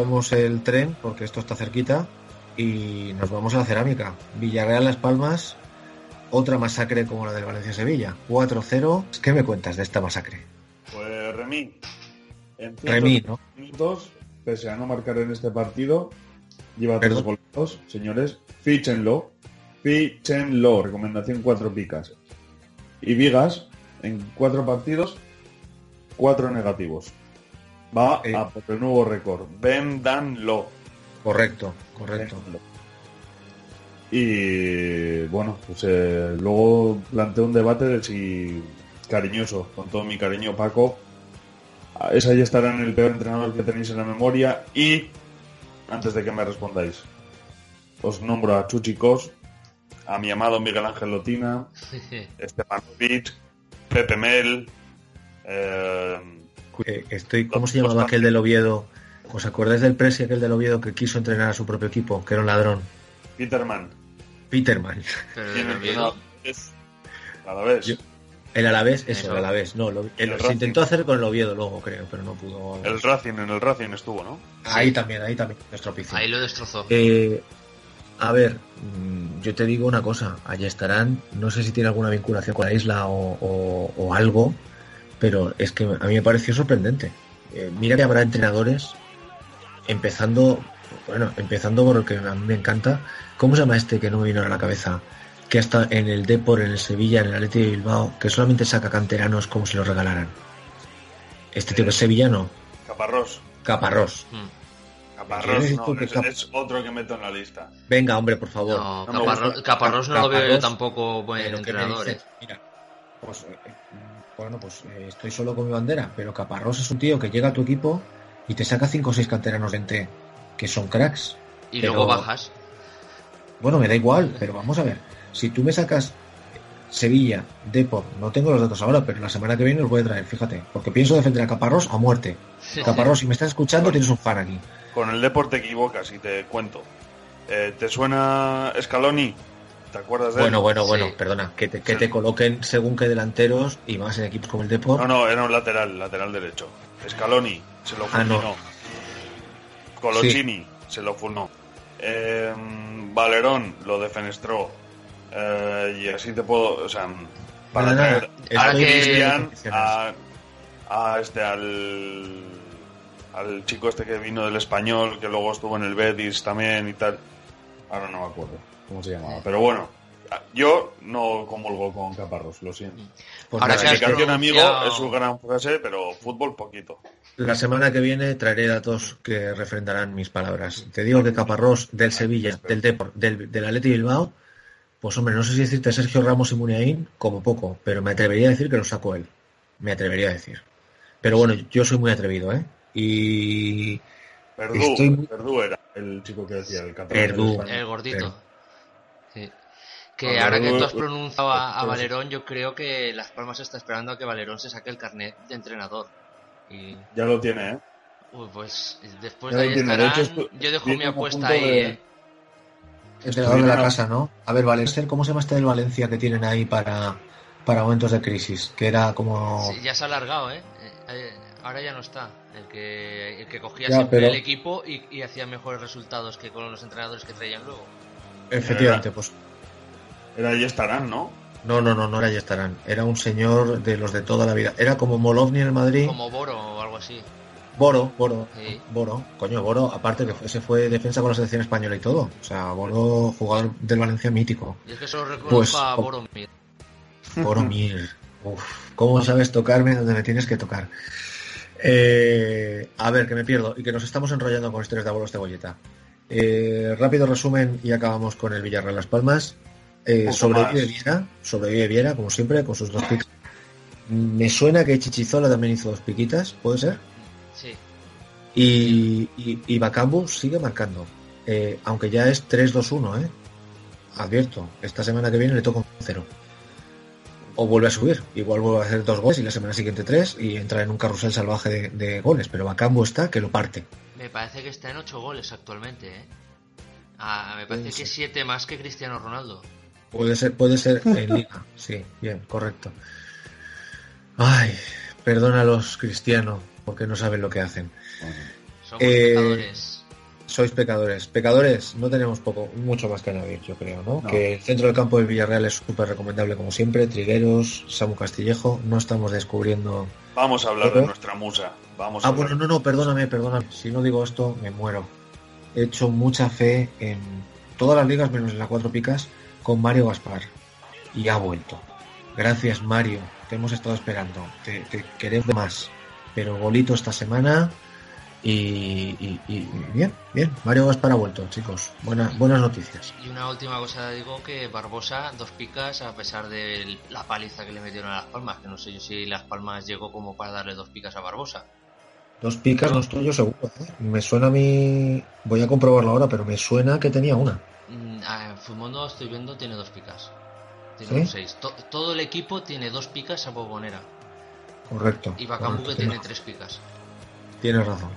Cogemos el tren, porque esto está cerquita, y nos vamos a la cerámica. Villarreal Las Palmas, otra masacre como la del Valencia-Sevilla. 4-0. ¿Qué me cuentas de esta masacre? Pues Remí. En ¿no? minutos, pese a no marcar en este partido, lleva tres goles, señores. Fíchenlo. Fíchenlo. Recomendación cuatro picas. Y Vigas, en cuatro partidos, cuatro negativos. Va Eh. a por el nuevo récord. Véndanlo. Correcto, correcto. Véndanlo. Y bueno, pues eh, luego planteo un debate de si cariñoso, con todo mi cariño, Paco, es ahí estará en el peor entrenador que tenéis en la memoria. Y antes de que me respondáis, os nombro a Chuchicos, a mi amado Miguel Ángel Lotina, [LAUGHS] Stepanovic, Pepe Mel, eh, Estoy, ¿Cómo se llamaba aquel del Oviedo? ¿Os acordáis del Presi, aquel del Oviedo que quiso entrenar a su propio equipo, que era un ladrón? Peterman. Peterman. A la vez. Yo- El Alavés, eso, Eso. el Alavés. No, lo- el- El se Racing. intentó hacer con el Oviedo luego, creo, pero no pudo. El Racing, en el Racing estuvo, ¿no? Ahí también, ahí también, nuestro piso. ahí lo destrozó. Eh, a ver, mm, yo te digo una cosa, allá estarán, no sé si tiene alguna vinculación con la isla o, o- o algo, pero es que a mí me pareció sorprendente. Eh, mira que habrá entrenadores, empezando, bueno, empezando por el que a mí me encanta, ¿cómo se llama este que no me vino a la cabeza? Que hasta en el Depor, en el Sevilla, en el Atleti de Bilbao, que solamente saca canteranos como si los regalaran. Este tipo es sevillano, Caparrós. Caparrós. Mm. Caparrós ¿Quieres no, tú que es, Cap- es otro que meto en la lista. Venga, hombre, por favor. No, Caparrós, no lo veo yo tampoco buen Pero ¿qué me entrenador. ¿eh? Mira, pues, eh, bueno, pues eh, estoy solo con mi bandera, pero Caparrós es un tío que llega a tu equipo y te saca 5 o 6 canteranos de ente que son cracks. Y pero- luego bajas. Bueno, me da igual, pero vamos a ver. Si tú me sacas Sevilla, Depor, no tengo los datos ahora, pero la semana que viene los voy a traer, fíjate, porque pienso defender a Caparrós a muerte. Caparrós, si me estás escuchando, tienes un fan aquí. Con el deporte te equivocas y te cuento. Eh, ¿Te suena Scaloni? ¿Te acuerdas de él? Bueno, bueno, bueno, Sí. perdona, que te, que Sí. te coloquen según qué delanteros y más en equipos como el Depor. No, no, era un lateral, lateral derecho. Scaloni se lo Ah, no. fulminó. Colochini se lo fulminó. Eh, Valerón lo defenestró. Eh, y así te puedo, o sea, para Nada, traer nada, a Cristian, a, a este al al chico este que vino del español, que luego estuvo en el Betis también y tal. Ahora no me acuerdo cómo se llamaba. Pero bueno, yo no comulgo con Caparros, lo siento. Pues Ahora nada, que Explicación amigo es su gran frase, pero fútbol poquito. La semana que viene traeré datos que refrendarán mis palabras. Te digo que Caparrós del Sevilla, del Depor, del, del Atleti Bilbao, pues hombre, no sé si decirte Sergio Ramos y Muniain como poco, pero me atrevería a decir que lo sacó él. Me atrevería a decir. Pero bueno, yo soy muy atrevido, ¿eh? Y Perdú, Estoy Perdú era el chico que decía, el. Perdú. El gordito. Sí. Que ahora que tú has pronunciado a, a Valerón, yo creo que Las Palmas está esperando a que Valerón se saque el carnet de entrenador. Y Ya lo tiene, ¿eh? uy, pues después Ya de ahí. De estarán. hecho, yo dejo mi apuesta ahí, de- ¿eh? entrenador de la casa, ¿no? A ver, Valencia, ¿cómo se llama este del Valencia que tienen ahí para, para momentos de crisis? Que era como... Sí, ya se ha alargado, ¿eh? Eh, eh, Ahora ya no está. El que, el que cogía Ya, siempre pero- el equipo y, y hacía mejores resultados que con los entrenadores que traían luego. Efectivamente, pues Era y estarán, ¿no? no, no, no, no era Yestarán. Era un señor de los de toda la vida. Era como Molovni en el Madrid. Como Boro o algo así. Boro, Boro, Sí. Boro, coño, Boro, aparte que ese fue defensa con la selección española y todo. O sea, Boro, jugador del Valencia mítico. Y es que solo reconozco Pues, a Boromir. Boro Mir. Uf, ¿cómo sabes tocarme donde me tienes que tocar? Eh, a ver, que me pierdo y que nos estamos enrollando con historias de abuelos de Goyeta. Eh, rápido resumen y acabamos con el Villarreal Las Palmas. Eh, sobrevive. Viera, sobrevive Viera, como siempre, con sus dos picas. Me suena que Chichizola también hizo dos piquitas, ¿puede ser? Sí. Y, y, y Bakambu sigue marcando. Eh, aunque ya es 3-2-1, ¿eh? Advierto, esta semana que viene le toca un 0. O vuelve a subir. Igual vuelve a hacer dos goles y la semana siguiente tres y entra en un carrusel salvaje de, de goles. Pero Bakambu está que lo parte. Me parece que está en 8 goles actualmente, ¿eh? Ah, me parece Puede que ser. 7 más que Cristiano Ronaldo. Puede ser, puede ser en [LAUGHS] liga. Sí, bien, correcto. Ay, perdona a los cristianos porque no saben lo que hacen. Somos Eh, pecadores. Sois pecadores. Pecadores, no tenemos poco, mucho más que añadir, yo creo, ¿no? No. Que el centro del campo del Villarreal es súper recomendable como siempre. Trigueros, Samu Castillejo, no estamos descubriendo. Vamos a hablar de nuestra musa. Vamos a Ah, hablar. bueno, no, no, perdóname, perdóname. Si no digo esto, me muero. He hecho mucha fe en todas las ligas, menos en las cuatro picas, con Mario Gaspar. Y ha vuelto. Gracias, Mario. Te hemos estado esperando. Te, te queremos más. Pero bolito esta semana. Y, y- y- y bien, bien. Mario Gaspar ha vuelto, chicos. Buenas, buenas noticias. Y una última cosa digo que Barbosa, dos picas, a pesar de la paliza que le metieron a Las Palmas, que no sé yo si Las Palmas llegó como para darle dos picas a Barbosa. Dos picas no estoy yo seguro. ¿eh? Me suena a mí. Voy a comprobarlo ahora, pero me suena que tenía una. Mm, ah, Fumondo estoy viendo, tiene dos picas. Tiene ¿Sí? un seis. To- todo el equipo tiene dos picas a Bobonera. Correcto. Y correcto, que tiene tres picas. Tienes razón.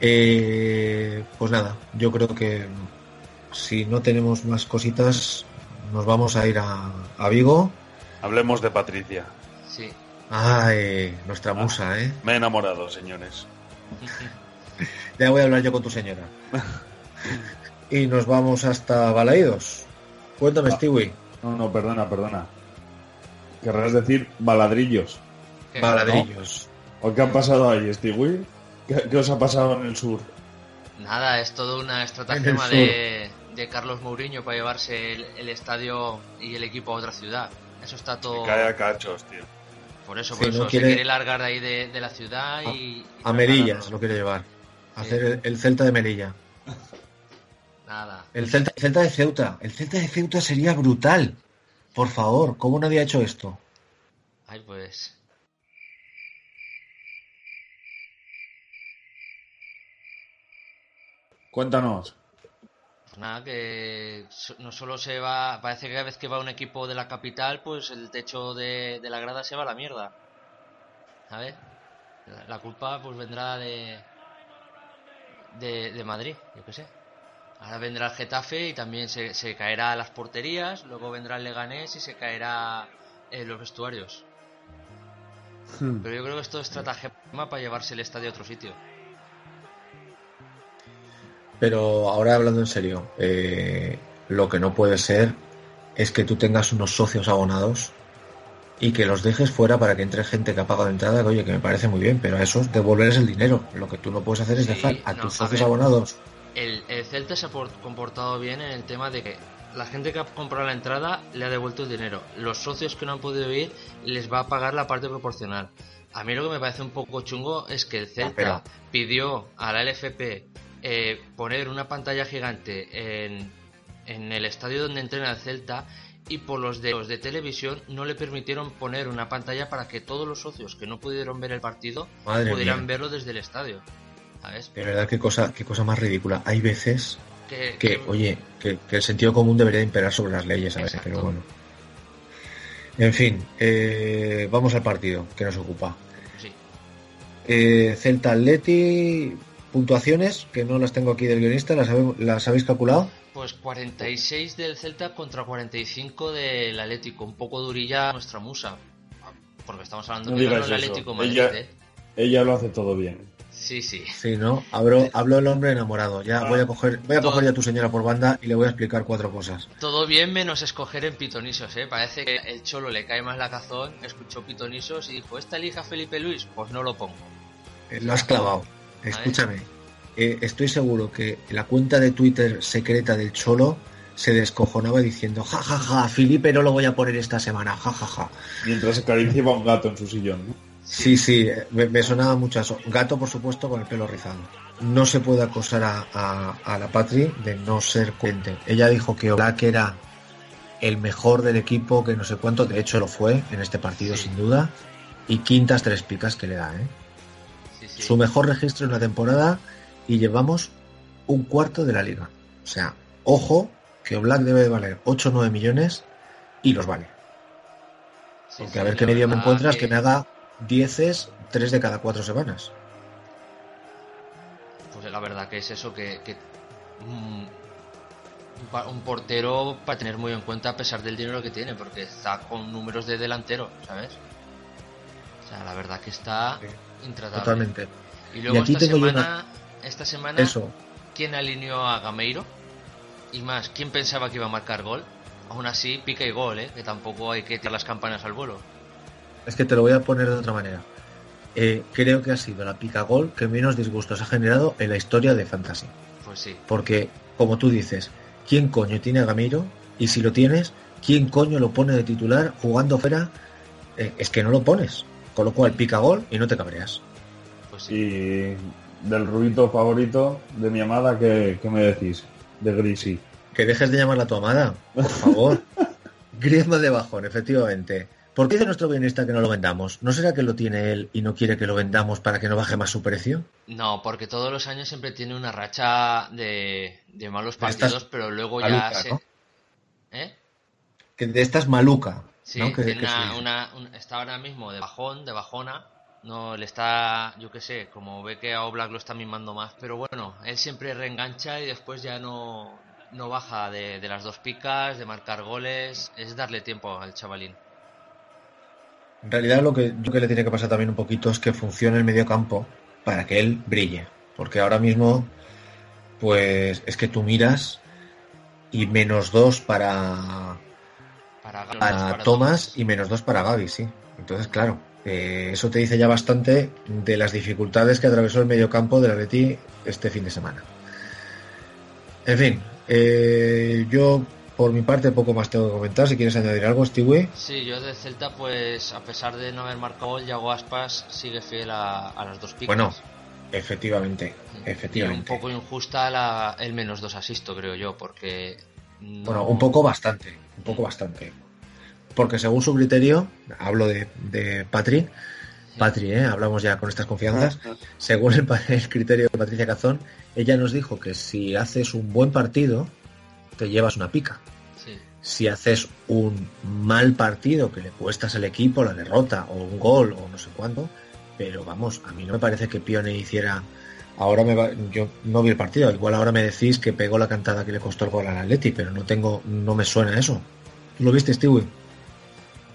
Eh, pues nada, yo creo que si no tenemos más cositas, nos vamos a ir a, a Vigo. Hablemos de Patricia. Sí. Ay, nuestra musa, ¿eh? Me he enamorado, señores. [LAUGHS] Ya voy a hablar yo con tu señora. y nos vamos hasta Balaídos. Cuéntame, Stewie. No, no, perdona, perdona. Querrás decir baladrillos. ¿Qué? Baladrillos. ¿O qué ha pasado ahí, Stewie? ¿Qué, qué os ha pasado en el sur? Nada, es toda una estratagema de, de Carlos Mourinho para llevarse el, el estadio y el equipo a otra ciudad. Eso está todo. Que cae a cachos, tío. Por eso, Sí, por no eso. quiere- Se quiere largar de ahí de, de la ciudad y. y A Merillas trasladarlo. lo quiere llevar. Hacer el, el Celta de Melilla. Nada. El Celta, el Celta de Ceuta. El Celta de Ceuta sería brutal. Por favor, ¿cómo nadie ha hecho esto? Ay, pues. Cuéntanos. Pues nada, que no solo se va. Parece que cada vez que va un equipo de la capital, pues el techo de, de la grada se va a la mierda. ¿Sabes? La, la culpa, pues vendrá de. de, de Madrid, yo qué sé. Ahora vendrá el Getafe y también se, se caerá a las porterías. Luego vendrá el Leganés y se caerá en los vestuarios. Pero yo creo que esto es estratagema para llevarse el estadio a otro sitio. Pero ahora hablando en serio, eh, lo que no puede ser es que tú tengas unos socios abonados y que los dejes fuera para que entre gente que ha pagado entrada, que oye, que me parece muy bien, pero a esos devolverles el dinero. Lo que tú no puedes hacer es Sí, dejar a no, tus a socios ver. abonados. El, el Celta se ha por- comportado bien en el tema de que la gente que ha comprado la entrada le ha devuelto el dinero. Los socios que no han podido ir les va a pagar la parte proporcional. A mí lo que me parece un poco chungo es que el Celta pidió a la LFP eh, poner una pantalla gigante en, en el estadio donde entrena el Celta y por los de, los de televisión no le permitieron poner una pantalla para que todos los socios que no pudieron ver el partido Madre pudieran mía. verlo desde el estadio. ¿Sabes? De verdad, qué cosa, qué cosa más ridícula. Hay veces Que, que, oye, que, que el sentido común debería imperar sobre las leyes, ¿sabes? Exacto. Pero bueno. En fin, eh, vamos al partido que nos ocupa. sí. Eh, Celta Atleti, puntuaciones, que no las tengo aquí del guionista, ¿las, habe- las habéis calculado? Pues 46 del Celta contra 45 del Atlético. Un poco durilla nuestra musa. Porque estamos hablando No que ganó digas el eso. Atlético de Madrid, Ella, ¿eh? ella lo hace todo bien. Sí, sí. Sí, ¿no? Hablo, hablo el hombre enamorado. Ya voy a coger, voy a Todo- coger ya a tu señora por banda y le voy a explicar cuatro cosas. Todo bien menos escoger en pitonisos, ¿eh? Parece que el Cholo le cae más la cazón, escuchó pitonisos y dijo, ¿esta elija Felipe Luis? Pues no lo pongo. Eh, Lo has clavado. Escúchame. eh, estoy seguro que la cuenta de Twitter secreta del Cholo se descojonaba diciendo, ja, ja, ja, Felipe no lo voy a poner esta semana, ja, ja, ja. Mientras acariciaba un gato en su sillón, ¿no? Sí, sí, me, me sonaba mucho a eso. Gato, por supuesto, con el pelo rizado. No se puede acosar a, a- a la Patri de no ser coherente. Ella dijo que Oblak era el mejor del equipo, que no sé cuánto, de hecho lo fue en este partido sin duda, y quintas tres picas que le da, ¿eh? Su mejor registro en la temporada y llevamos un cuarto de la liga. O sea, ojo que Oblak debe de valer 8 o 9 millones y los vale. Sí, Porque sí, a ver qué medio me encuentras que- que me haga dieces tres de cada cuatro semanas. Pues la verdad que es eso que, que, mm, un portero para tener muy en cuenta a pesar del dinero que tiene, porque está con números de delantero, ¿sabes? O sea, la verdad que está intratable. Totalmente. Y luego Y aquí esta semana, esta semana, Eso. ¿quién alineó a Gameiro? Y más, ¿quién pensaba que iba a marcar gol? Aún así, pica y gol, ¿eh? Que tampoco hay que tirar las campanas al vuelo. Es que te lo voy a poner de otra manera. Eh, creo que ha sido la pica gol que menos disgustos ha generado en la historia de Fantasy. Pues sí. Porque, como tú dices, ¿quién coño tiene a Gamiro? Y si lo tienes, ¿quién coño lo pone de titular jugando fuera? Eh, es que no lo pones. Con lo cual, pica gol y no te cabreas. Pues sí. Y del rubito favorito de mi amada, ¿qué, qué me decís? De Grisi. Que dejes de llamarla a tu amada, por favor. [LAUGHS] Griezmann de bajón, efectivamente. ¿Por qué dice nuestro guionista que no lo vendamos? ¿No será que lo tiene él y no quiere que lo vendamos para que no baje más su precio? No, porque todos los años siempre tiene una racha de, de malos De estas partidos, pero luego ya maluca, se... ¿no? ¿Eh? Que de esta es maluca. Sí, ¿no? Que- tiene que una, sí. una- un- está ahora mismo de bajón, de bajona. No le está, yo qué sé, como ve que a Oblak lo está mimando más. Pero bueno, él siempre reengancha y después ya no, no baja de, de las dos picas, de marcar goles. Es darle tiempo al chavalín. En realidad lo que, lo que le tiene que pasar también un poquito es que funcione el medio campo para que él brille. Porque ahora mismo, pues es que tú miras y menos dos para, Para, para para Thomas y menos dos para Gaby, sí. Entonces, claro, eh, eso te dice ya bastante de las dificultades que atravesó el medio campo del Atleti este fin de semana. En fin, eh, yo por mi parte poco más tengo que comentar. Si quieres añadir algo, Stewie. Sí, yo de Celta, pues a pesar de no haber marcado gol, Yago Aspas sigue fiel a, a las dos picas. Bueno, Efectivamente, Y un efectivamente. poco injusta la, el menos dos asisto, creo yo, porque. no- Bueno, un poco bastante, un poco bastante. Porque según su criterio, hablo de, de Patri, Patri, ¿eh? hablamos ya con estas confianzas, según el, pa- [LAUGHS] el criterio de Patricia Cazón, ella nos dijo que si haces un buen partido, te llevas una pica. Sí. Si haces un mal partido que le cuestas al equipo la derrota o un gol o no sé cuánto, pero vamos, a mí no me parece que Pione hiciera. Ahora me va, yo no vi el partido, igual ahora me decís que pegó la cantada que le costó el gol al Atleti, pero no tengo, no me suena eso. ¿Tú lo viste, Stewie?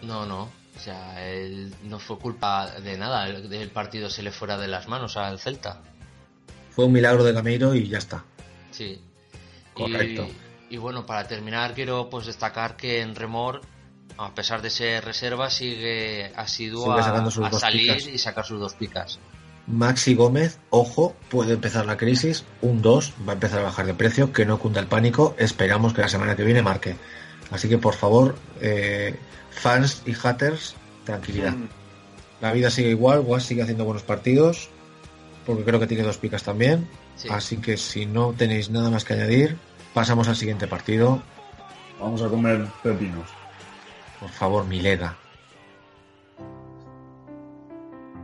No, no. O sea, él no fue culpa de nada. El, partido se le fuera de las manos al Celta. Fue un milagro de Gameiro y ya está. Sí. Correcto. Y, y bueno, para terminar, quiero pues destacar que en Remor, a pesar de ser reserva, sigue asiduo Sigue a, salir y sacar sus dos picas. Maxi Gómez, ojo, puede empezar la crisis, un 2, va a empezar a bajar de precio, que no cunda el pánico, esperamos que la semana que viene marque. Así que por favor, eh, fans y haters, tranquilidad. La vida sigue igual, Was sigue haciendo buenos partidos, porque creo que tiene dos picas también. Sí. Así que si no tenéis nada más que añadir, pasamos al siguiente partido. Vamos a comer pepinos. Por favor, Milega.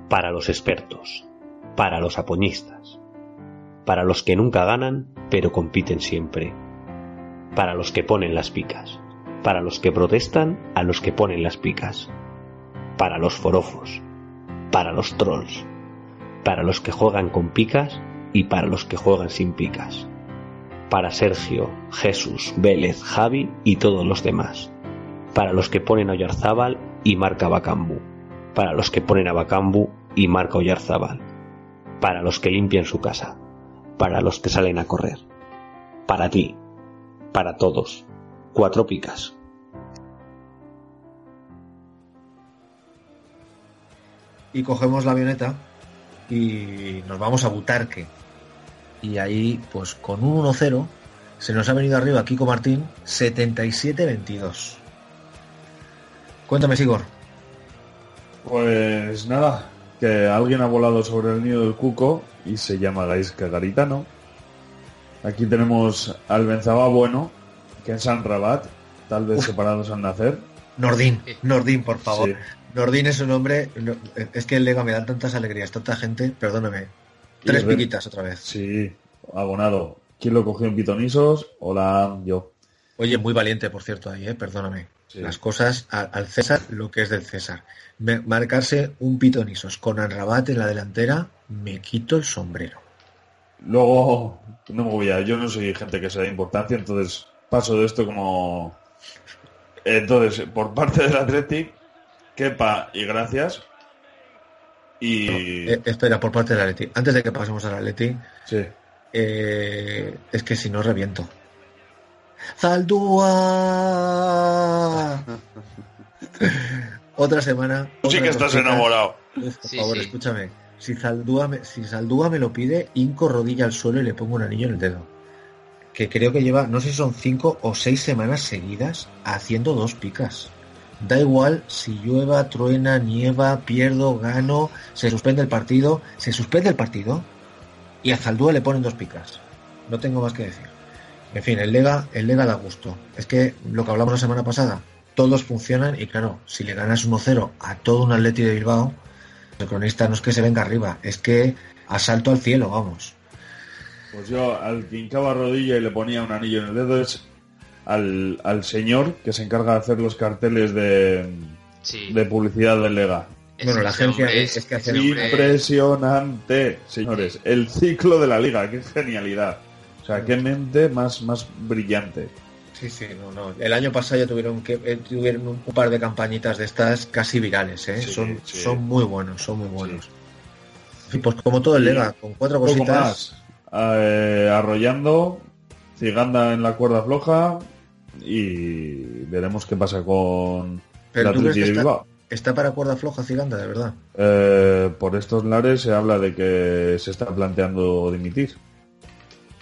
Para los expertos, para los apoñistas, para los que nunca ganan pero compiten siempre, para los que ponen las picas, para los que protestan a los que ponen las picas, para los forofos, para los trolls, para los que juegan con picas y para los que juegan sin picas, para Sergio, Jesús, Vélez, Javi y todos los demás, para los que ponen a Oyarzábal y marca Bacambu, para los que ponen a Bacambu y marca Oyarzábal, para los que limpian su casa, para los que salen a correr, para ti, para todos, cuatro picas. y cogemos la avioneta y nos vamos a Butarque. Y ahí, pues con un 1-0, se nos ha venido arriba Kiko Martín 77-22. Cuéntame, Sigor. Pues nada, que alguien ha volado sobre el nido del cuco y se llama Gaisca Garitano. Aquí tenemos al Benzabá bueno, que es San Rabat, tal vez separados al nacer. Nordín, Nordín, por favor. Sí. Nordín es un hombre. Es que el Lega me dan tantas alegrías, tanta gente. Perdóname. Tres Ren- piquitas otra vez. Sí, abonado. ¿Quién lo cogió en pitonisos? Hola, yo. Oye, muy valiente, por cierto, ahí, ¿eh? perdóname. Sí. Las cosas a- al César, lo que es del César. Me- marcarse un pitonisos con Anrabat en la delantera, me quito el sombrero. Luego, no me voy a... Yo no soy gente que se da importancia, entonces paso de esto como... Entonces, por parte del Athletic, quepa y gracias. Y... Eh, espera, por parte del Atleti. Antes de que pasemos al Atleti, Sí. eh, es que si no reviento. ¡Zaldúa! [LAUGHS] Otra semana. Tú sí que estás cosita. enamorado. Uf, por Sí, favor, sí. escúchame. Si Zaldúa, me, si Zaldúa me lo pide, hinco rodilla al suelo y le pongo un anillo en el dedo. Que creo que lleva, no sé si son cinco o seis semanas seguidas haciendo dos picas. Da igual si llueva, truena, nieva, pierdo, gano, se suspende el partido, se suspende el partido y a Zaldúa le ponen dos picas. No tengo más que decir. En fin, el Lega, el Lega da gusto. Es que lo que hablamos la semana pasada, todos funcionan y claro, si le ganas 1-0 a todo un Atleti de Bilbao, el cronista no es que se venga arriba, es que asalto al cielo, vamos. Pues yo al que hincaba rodilla y le ponía un anillo en el dedo es al, al señor que se encarga de hacer los carteles de, Sí. de publicidad del Lega. Bueno, la agencia es- es que hace- Impresionante, señores. El ciclo de la liga, qué genialidad. O sea, qué mente más, más brillante. Sí, sí, no, no. El año pasado ya tuvieron que eh, tuvieron un, par de campañitas de estas casi virales, ¿eh? Sí, son, sí. son muy buenos, son muy buenos. Sí, pues como todo el Lega, con cuatro Un cositas. más. Eh, arrollando, Ciganda en la cuerda floja y veremos qué pasa con Pero la de está, Bilbao. está para cuerda floja Ciganda, de verdad. Eh, por estos lares se habla de que se está planteando dimitir.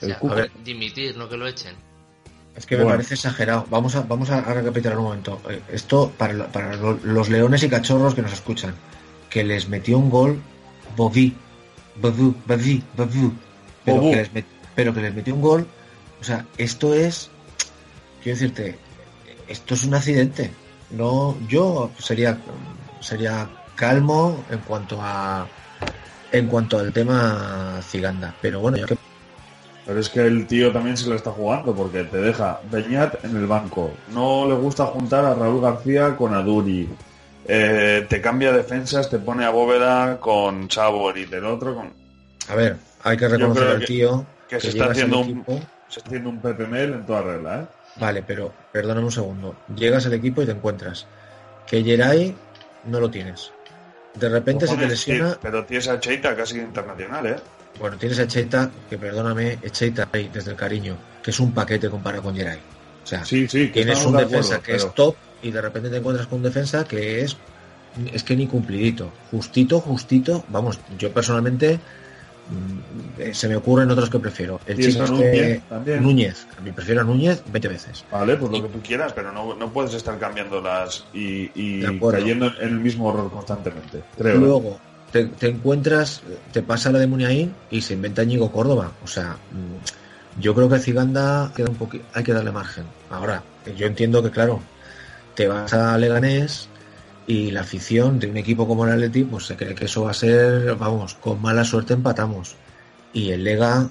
O El sea, Cuco. a ver. dimitir, no que lo echen. Es que me Bueno. parece exagerado. Vamos a, vamos a, recapitular un momento. Eh, Esto para, para lo- los leones y cachorros que nos escuchan. Que les metió un gol Bobby. Pero, Bobú. que les met- pero que les metió un gol. O sea, esto es. Quiero decirte, esto es un accidente. No, yo sería sería calmo en cuanto a en cuanto al tema Ciganda. Pero bueno, yo que Pero es que el tío también se lo está jugando porque te deja Beñat en el banco. No le gusta juntar a Raúl García con Aduri. Eh, te cambia defensas, te pone a Bóveda con Sabor y del otro con... a ver, hay que reconocer al que- tío que se está haciendo un, equipo- se está haciendo un PPML en toda regla, ¿eh? Vale, pero perdóname un segundo. Llegas al equipo y te encuentras que Geray no lo tienes. De repente se te lesiona. pero tienes a Cheita casi internacional, ¿eh? Bueno, tienes a Cheita, que perdóname, es Cheita ahí, desde el cariño, que es un paquete comparado con Geray. O sea, Sí, sí, tienes un de defensa acuerdo, que pero- es top y de repente te encuentras con un defensa que es es que ni cumplidito. Justito, justito. Vamos, yo personalmente se me ocurren otros que prefiero. El chico este Núñez también. Núñez. A mí prefiero a Núñez 20 veces. Vale, pues lo que tú quieras, pero no, no puedes estar cambiándolas y, y cayendo en el mismo error constantemente. Creo. Luego te, te encuentras, te pasa la de Muniain y se inventa Ñigo Córdoba. O sea, mm, yo creo que Ciganda queda un poqui- hay que darle margen. Ahora, yo entiendo que, claro, te vas a Leganés y la afición de un equipo como el Atleti, pues se cree que eso va a ser, vamos, con mala suerte empatamos. Y el Lega,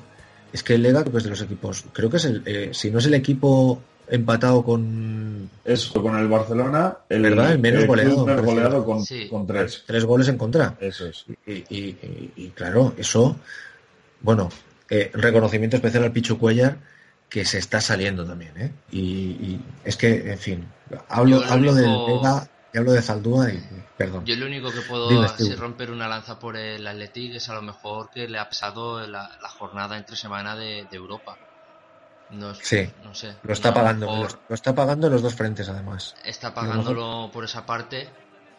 es que el Lega, creo que es de los equipos, creo que es el, eh, si no es el equipo empatado con Es con el Barcelona, el, ¿Verdad? El menos club goleado, menos goleado con, Sí. con tres. tres goles en contra. Eso es. Y, y- y- y, claro, eso, bueno, eh, reconocimiento especial al Pichu Cuellar, que se está saliendo también, ¿eh? Y, y es que, en fin, hablo, hablo del Vega y hablo de Zaldúa y, perdón. Yo lo único que puedo Dime, así romper una lanza por el Athletic es a lo mejor que le ha pesado la, la jornada entre semana de, de Europa. No, es- Sí, no sé. Lo está pagando, mejor lo, lo está pagando en los dos frentes, además. Está pagándolo por esa parte.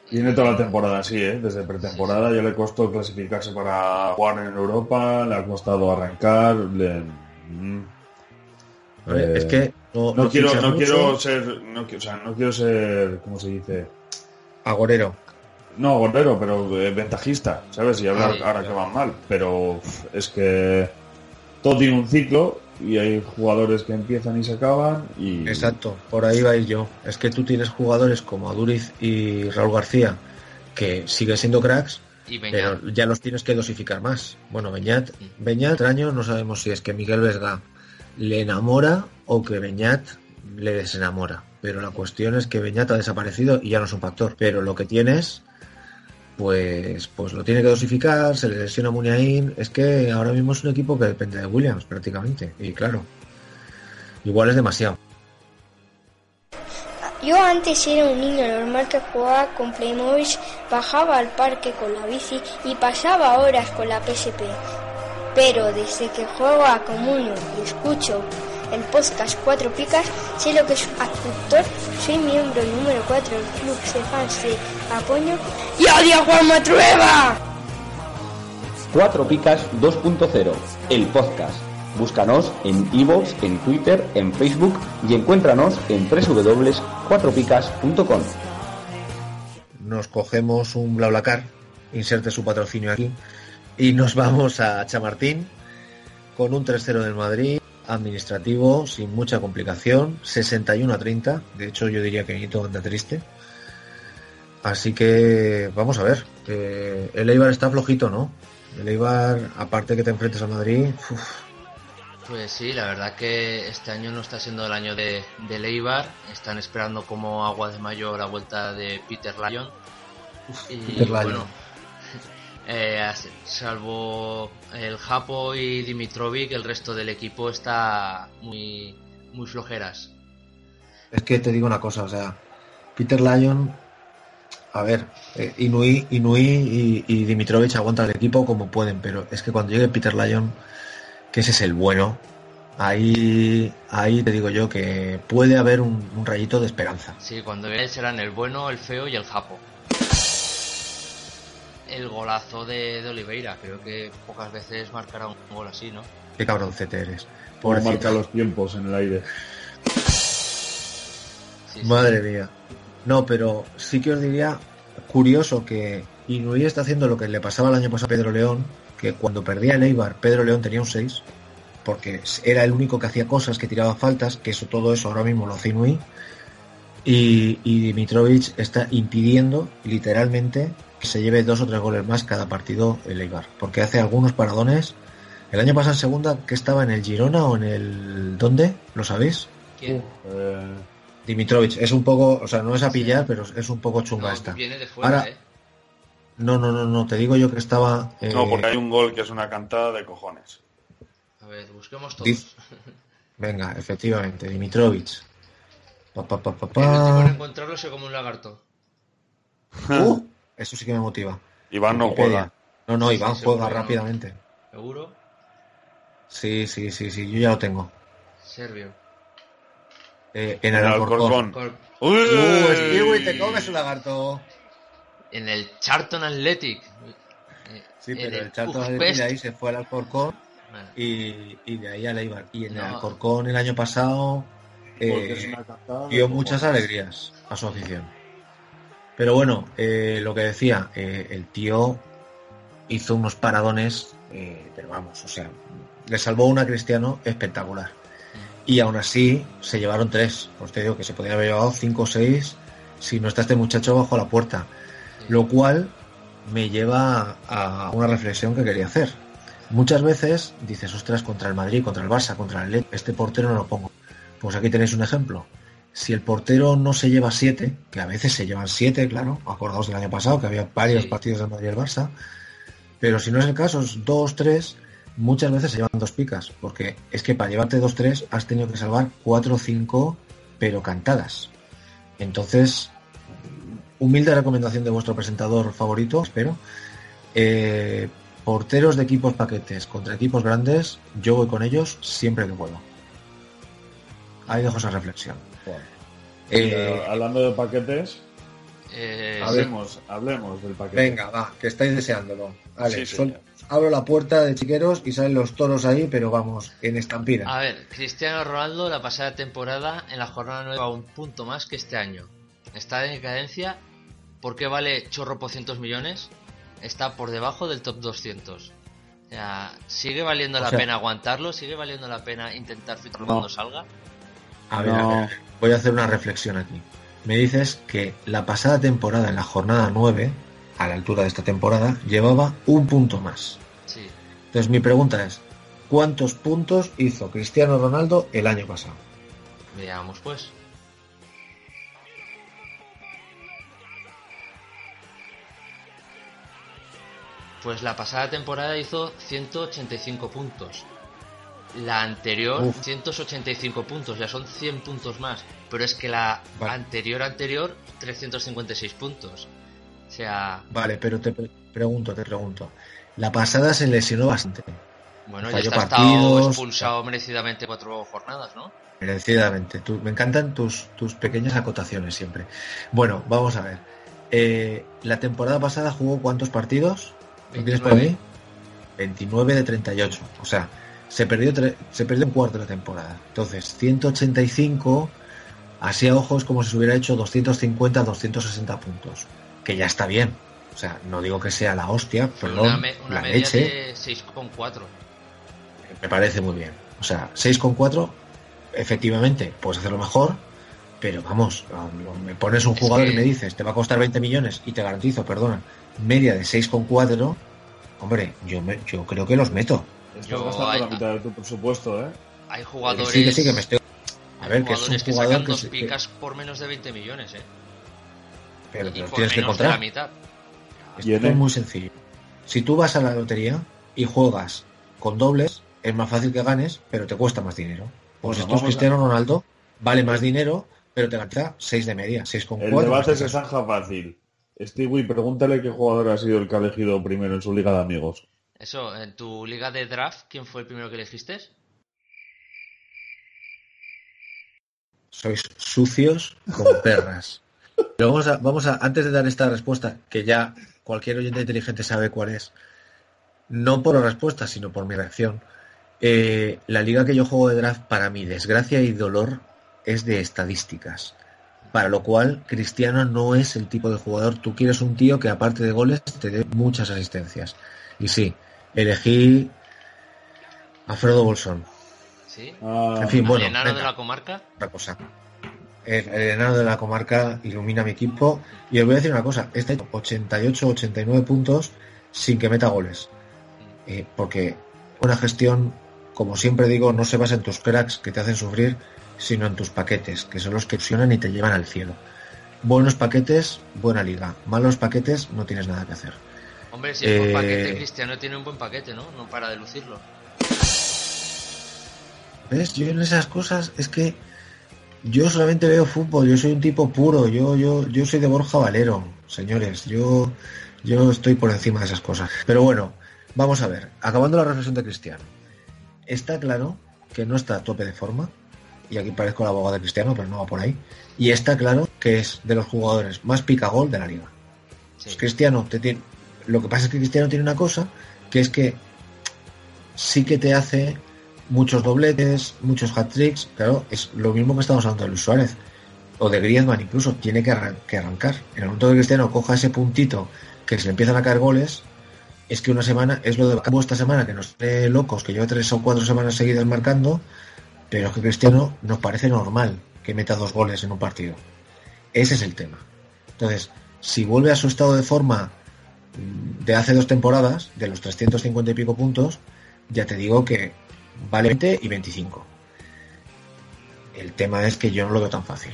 Tiene toda la temporada así, ¿eh? Desde pretemporada ya le costó clasificarse para jugar en Europa, le ha costado arrancar. le- mm. Eh, es que no, No no quiero, no mucho. quiero ser, no, qui- o sea, no quiero ser, ¿cómo se dice? Agorero. No, golero, pero eh, ventajista, ¿sabes? Y hablar Sí, ahora claro. que van mal. Pero es que todo tiene un ciclo y hay jugadores que empiezan y se acaban y... Exacto, por ahí va a ir yo. Es que tú tienes jugadores como Aduriz y Raúl García, que siguen siendo cracks, Y pero ya los tienes que dosificar más. Bueno, Beñat, Beñat, año no sabemos si es que Miguel Vesga le enamora o que Beñat le desenamora. Pero la cuestión es que Beñat ha desaparecido y ya no es un factor. Pero lo que tienes, pues, pues lo tiene que dosificar, se le lesiona Muniain. Es que ahora mismo es un equipo que depende de Williams prácticamente. Y claro, igual es demasiado. Yo antes era un niño normal que jugaba con Playmobil, bajaba al parque con la bici y pasaba horas con la PSP. Pero desde que juego a Comunio y escucho el podcast Cuatro Picas, sé lo que es un actor, soy miembro número 4 del club de fans de Apoño y odio a Juan Matrueva. Cuatro Picas 2.0, el podcast. Búscanos en iVoox, en Twitter, en Facebook y encuéntranos en www.cuatropicas.com. nos cogemos un BlaBlaCar, inserte su patrocinio aquí, y nos vamos a Chamartín con un 3-0 del Madrid, administrativo, sin mucha complicación, 61 a 30, de hecho yo diría que Nito anda triste. Así que vamos a ver, eh, el Eibar está flojito, ¿no? El Eibar, aparte que te enfrentes a Madrid, uf, Pues sí, la verdad que este año no está siendo el año de, de Leibar. Están esperando como agua de mayo la vuelta de Peter Lyon. Y Peter Lyon. bueno, eh, salvo el Japo y Dimitrovic, el resto del equipo está muy, muy flojeras. Es que te digo una cosa, o sea, Peter Lyon, a ver, eh, Inui, Inui y, y Dimitrovich aguantan el equipo como pueden, pero es que cuando llegue Peter Lyon, que ese es el bueno, ahí, ahí te digo yo que puede haber un, un rayito de esperanza. Sí, cuando viene serán el bueno, el feo y el Japo. El golazo de, de Oliveira, creo que pocas veces marcará un gol así, ¿no? Qué cabroncete eres. Como Pobrecito. marca los tiempos en el aire. Sí, sí. Madre mía. No, pero sí que os diría curioso que Inui está haciendo lo que le pasaba el año pasado a Pedro León, que que cuando perdía el Eibar, Pedro León tenía un 6, porque era el único que hacía cosas, que tiraba faltas, que eso todo eso ahora mismo lo hace Inui. Y, y Dimitrovic está impidiendo literalmente que se lleve dos o tres goles más cada partido el Eibar, porque hace algunos paradones. El año pasado en segunda, que estaba en el Girona o en el... ¿Dónde? ¿Lo sabéis? ¿Quién? Eh, Dimitrovic. Es un poco, o sea, no es a pillar, pero es un poco chunga No, esta. viene de fuera, Ahora, ¿eh? no, no, no, no, te digo yo que estaba... eh, No, porque hay un gol que es una cantada de cojones. A ver, busquemos todos. Diz- [LAUGHS] Venga, efectivamente, Dimitrovic. Pa, pa, pa, pa, El último en pa. encontrarlo se come un lagarto. Uh, eso sí que me motiva. Iván no Wikipedia. juega. No, no, Iván sí, juega rápidamente. ¿Seguro? Sí, sí, sí, sí, yo ya lo tengo. Serbio. Eh, en el el Alcorcón. Alcorcón. Cor- ¡Uy! Uh, Stewie, te comes un lagarto. En el Charlton Athletic. Eh, Sí, en pero el Charlton Ujpest. Athletic de ahí se fue al Alcorcón Bueno, y, y de ahí al Eibar. Y en el No. Alcorcón el año pasado eh, dio muchas alegrías a su afición. Pero bueno, eh, lo que decía, eh, el tío hizo unos paradones, eh, pero vamos, o sea, le salvó una Cristiano espectacular. Y aún así se llevaron tres. Pues te digo que se podría haber llevado cinco o seis si no está este muchacho bajo la puerta. Lo cual me lleva a una reflexión que quería hacer. Muchas veces dices, ostras, contra el Madrid, contra el Barça, contra el Atlético, este portero no lo pongo. Pues aquí tenéis un ejemplo. Si el portero no se lleva siete, que a veces se llevan siete, claro, acordaos del año pasado, que había varios Sí. partidos del Madrid y el Barça, pero si no es el caso, es dos, tres, muchas veces se llevan dos picas, porque es que para llevarte dos, tres has tenido que salvar cuatro cinco, pero cantadas. Entonces, humilde recomendación de vuestro presentador favorito, espero. Eh, porteros de equipos paquetes contra equipos grandes, yo voy con ellos siempre que puedo. Ahí dejo esa reflexión. Eh, Pero hablando de paquetes, eh, Hablemos. hablemos, hablemos del paquete. venga, va, que estáis deseándolo. Vale, Sí, abro la puerta de chiqueros y salen los toros ahí, pero vamos, en estampida. A ver, Cristiano Ronaldo la pasada temporada en la jornada 9 va un punto más que este año. Está en decadencia. ¿Por qué vale chorro por cientos millones? Está por debajo del top 200. O sea, ¿sigue valiendo O la sea- pena aguantarlo? ¿Sigue valiendo la pena intentar fijarlo cuando salga? A ver, No. a ver, voy a hacer una reflexión aquí. Me dices que la pasada temporada, en la jornada 9, a la altura de esta temporada, llevaba un punto más. Sí. Entonces mi pregunta es, ¿cuántos puntos hizo Cristiano Ronaldo el año pasado? Veamos pues. Pues la pasada temporada hizo 185 puntos. La anterior, Uf. 185 puntos, ya son 100 puntos más. Pero es que la Vale. anterior, anterior, 356 puntos. O sea, Vale, pero te pre- pregunto, te pregunto. La pasada se lesionó bastante, bueno, ya está estado expulsado merecidamente cuatro jornadas, ¿no? merecidamente. Tú- me encantan tus, tus pequeñas acotaciones siempre. Bueno, vamos a ver. Eh, la temporada pasada jugó cuántos partidos? ¿Lo tienes por 29. ahí? 29 de 38. O sea, se perdió, tre- se perdió un cuarto de la temporada. Entonces, 185, así a ojos como si se hubiera hecho 250, 260 puntos. Que ya está bien. O sea, no digo que sea la hostia, perdón, una me- una la media leche. de 6,4. Me parece muy bien. O sea, 6,4, efectivamente, puedes hacerlo mejor, pero vamos, me pones un Es jugador que- y me dices, te va a costar 20 millones y te garantizo, perdona, media de 6,4, hombre, yo, me- yo creo que los meto. Estás Yo- gastando hay- la mitad de tu presupuesto, ¿eh? Hay jugadores. sí, que sí, que me estoy... A ver, que es un jugadores que jugador sacan que dos se- picas por menos de 20 millones, ¿eh? pero y por tienes que menos de la encontrar. mitad. Esto es muy sencillo. Si tú vas a la lotería y juegas con dobles, es más fácil que ganes, pero te cuesta más dinero. Pues Bueno, esto es Cristiano Ronaldo, vale más dinero, pero te garantiza 6 de media, 6,4. El debate en se zanja fácil. Stewie, pregúntale qué jugador ha sido el que ha elegido primero en su liga de amigos. Eso, en tu liga de draft, ¿quién fue el primero que elegiste? Sois sucios como [LAUGHS] perras. Pero vamos a, vamos a, antes de dar esta respuesta, que ya cualquier oyente inteligente sabe cuál es, no por la respuesta, sino por mi reacción. eh, la liga que yo juego de draft, para mi desgracia y dolor, es de estadísticas. Para lo cual, Cristiano no es el tipo de jugador. Tú quieres un tío que, aparte de goles, te dé muchas asistencias. Y sí, elegí a Fredo Bolsón. ¿Sí? Ah, En fin, ¿Al bueno, enano de la comarca? otra cosa. El, el enano de la comarca ilumina mi equipo. Y os voy a decir una cosa: está hecho 88-89 puntos sin que meta goles. Eh, porque una gestión, como siempre digo, no se basa en tus cracks que te hacen sufrir, sino en tus paquetes, que son los que fusionan y te llevan al cielo. Buenos paquetes, buena liga. Malos paquetes, no tienes nada que hacer. Hombre, si es buen Eh, paquete, Cristiano tiene un buen paquete, ¿no? No para de lucirlo. ¿Ves? Yo en esas cosas es que yo solamente veo fútbol, yo soy un tipo puro, yo, yo, yo soy de Borja Valero, señores, yo, yo estoy por encima de esas cosas. Pero bueno, vamos a ver, acabando la reflexión de Cristiano. Está claro que no está a tope de forma, y aquí parezco el abogado de Cristiano, pero no va por ahí. Y está claro que es de los jugadores más pica-gol de la liga. Pues Cristiano, te tiene... lo que pasa es que Cristiano tiene una cosa, que es que sí que te hace muchos dobletes, muchos hat-tricks, claro, es lo mismo que estamos hablando de Luis Suárez o de Griezmann incluso, tiene que, arran- que arrancar. En el momento que Cristiano coja ese puntito que se le empiezan a caer goles, es que una semana, es lo de esta semana, que nos tiene locos, que lleva tres o cuatro semanas seguidas marcando, pero es que Cristiano nos parece normal que meta dos goles en un partido. Ese es el tema. Entonces, si vuelve a su estado de forma de hace dos temporadas, de los 350 y pico puntos, ya te digo que vale 20 y 25. El tema es que yo no lo veo tan fácil.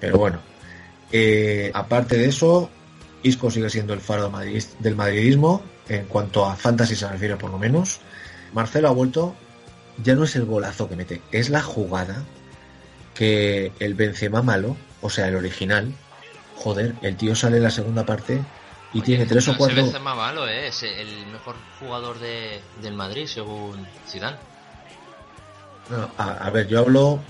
Pero bueno, eh, aparte de eso, Isco sigue siendo el faro del madridismo, en cuanto a fantasy se refiere por lo menos. Marcelo ha vuelto, ya no es el golazo que mete, es la jugada que el Benzema malo, o sea, el original, joder, el tío sale en la segunda parte y tiene tres o No cuatro... se ve más malo, ¿eh? Es el mejor jugador de, del Madrid, según Zidane. No, a, a ver, yo hablo,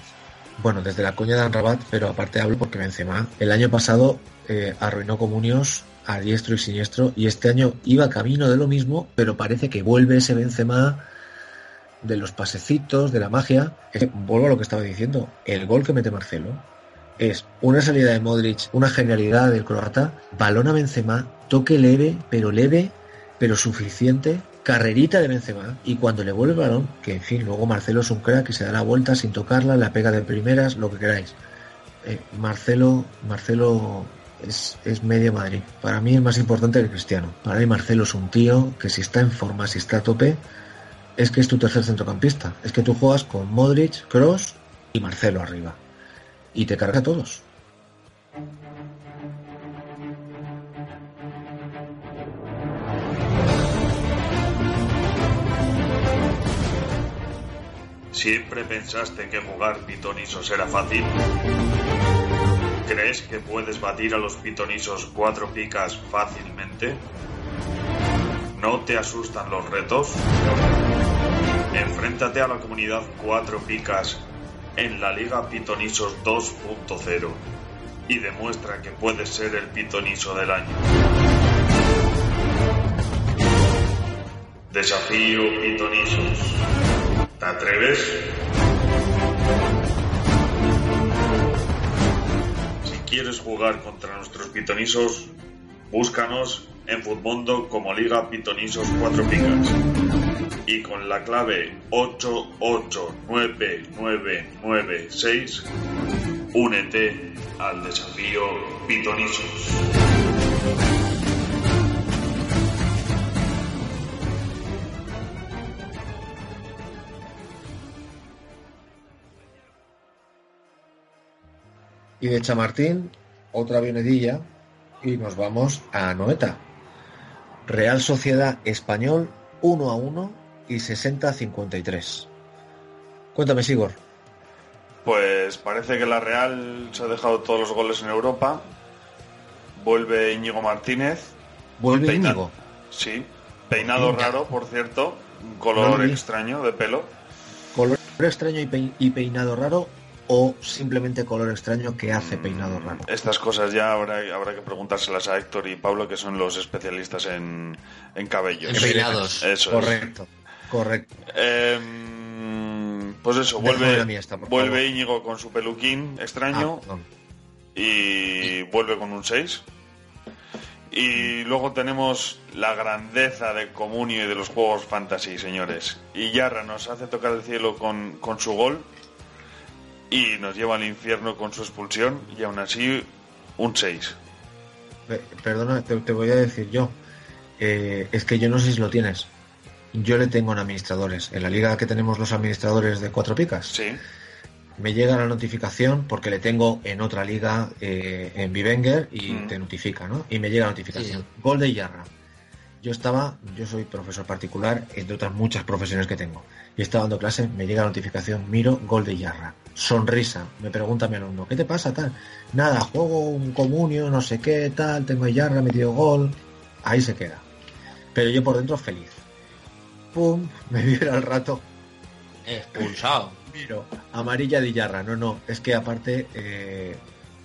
bueno, desde la coña de Anrabat, pero aparte hablo porque Benzema el año pasado eh, arruinó Comunios a diestro y siniestro y este año iba camino de lo mismo, pero parece que vuelve ese Benzema de los pasecitos, de la magia. Es que, vuelvo a lo que estaba diciendo, el gol que mete Marcelo es una salida de Modric, una genialidad del croata, balón a Benzema, toque leve, pero leve, pero suficiente, carrerita de Benzema, y cuando le vuelve el balón, que en fin, luego Marcelo es un crack y se da la vuelta sin tocarla, la pega de primeras, lo que queráis. Eh, Marcelo, Marcelo es, es medio Madrid. Para mí es más importante que Cristiano. Para mí Marcelo es un tío que si está en forma, si está a tope, es que es tu tercer centrocampista. Es que tú juegas con Modric, Cross y Marcelo arriba. Y te carga a todos. ¿Siempre pensaste que jugar pitonisos era fácil? ¿Crees que puedes batir a los pitonisos cuatro picas fácilmente? ¿No te asustan los retos? Enfréntate a la comunidad cuatro picas en la Liga Pitonisos 2.0 y demuestra que puedes ser el pitoniso del año. Desafío pitonisos. ¿Te atreves? Si quieres jugar contra nuestros pitonisos, búscanos en Futmundo como Liga Pitonisos 4 Picas. Y con la clave 889996, únete al desafío Pitonisos. Y de Chamartín, otra avionetilla y nos vamos a Noeta. Real Sociedad Español 1 a 1 y 60 a 53. Cuéntame, Sigor. Pues parece que la Real se ha dejado todos los goles en Europa. Vuelve Íñigo Martínez. ¿Vuelve Peina- Íñigo? Sí. Peinado Venga. raro, por cierto. Un color extraño de pelo. ¿Color extraño y, pei- y peinado raro o simplemente color extraño que hace peinado raro? Estas cosas ya habrá, habrá que preguntárselas a Héctor y Pablo, que son los especialistas en, en cabellos. En peinados. Eso es. Correcto. Em, pues eso, vuelve, vuelve. Íñigo con su peluquín extraño Ah, y vuelve con un 6. Y luego tenemos la grandeza de Comunio y de los juegos fantasy, señores. Y Yarra nos hace tocar el cielo con, con su gol y nos lleva al infierno con su expulsión y aún así un 6. Pe- Perdona, te, te voy a decir yo. Eh, es que yo no sé si lo tienes. Yo le tengo en administradores. En la liga que tenemos los administradores de cuatro picas. Sí. Me llega la notificación porque le tengo en otra liga eh, en Vivenger y Mm. te notifica, ¿no? Y me llega la notificación. Gol de Yarra. Yo estaba, yo soy profesor particular, entre otras muchas profesiones que tengo. Y estaba dando clase, me llega la notificación, miro, gol de Yarra. Sonrisa. Me pregunta mi alumno, ¿qué te pasa tal? Nada, juego un comunio, no sé qué, tal, tengo a Yarra, metido gol. Ahí se queda. Pero yo por dentro feliz. Pum, [LAUGHS] me vibra al rato. Expulsado. [LAUGHS] Miro, amarilla de Yarra. No, no, es que aparte... Eh,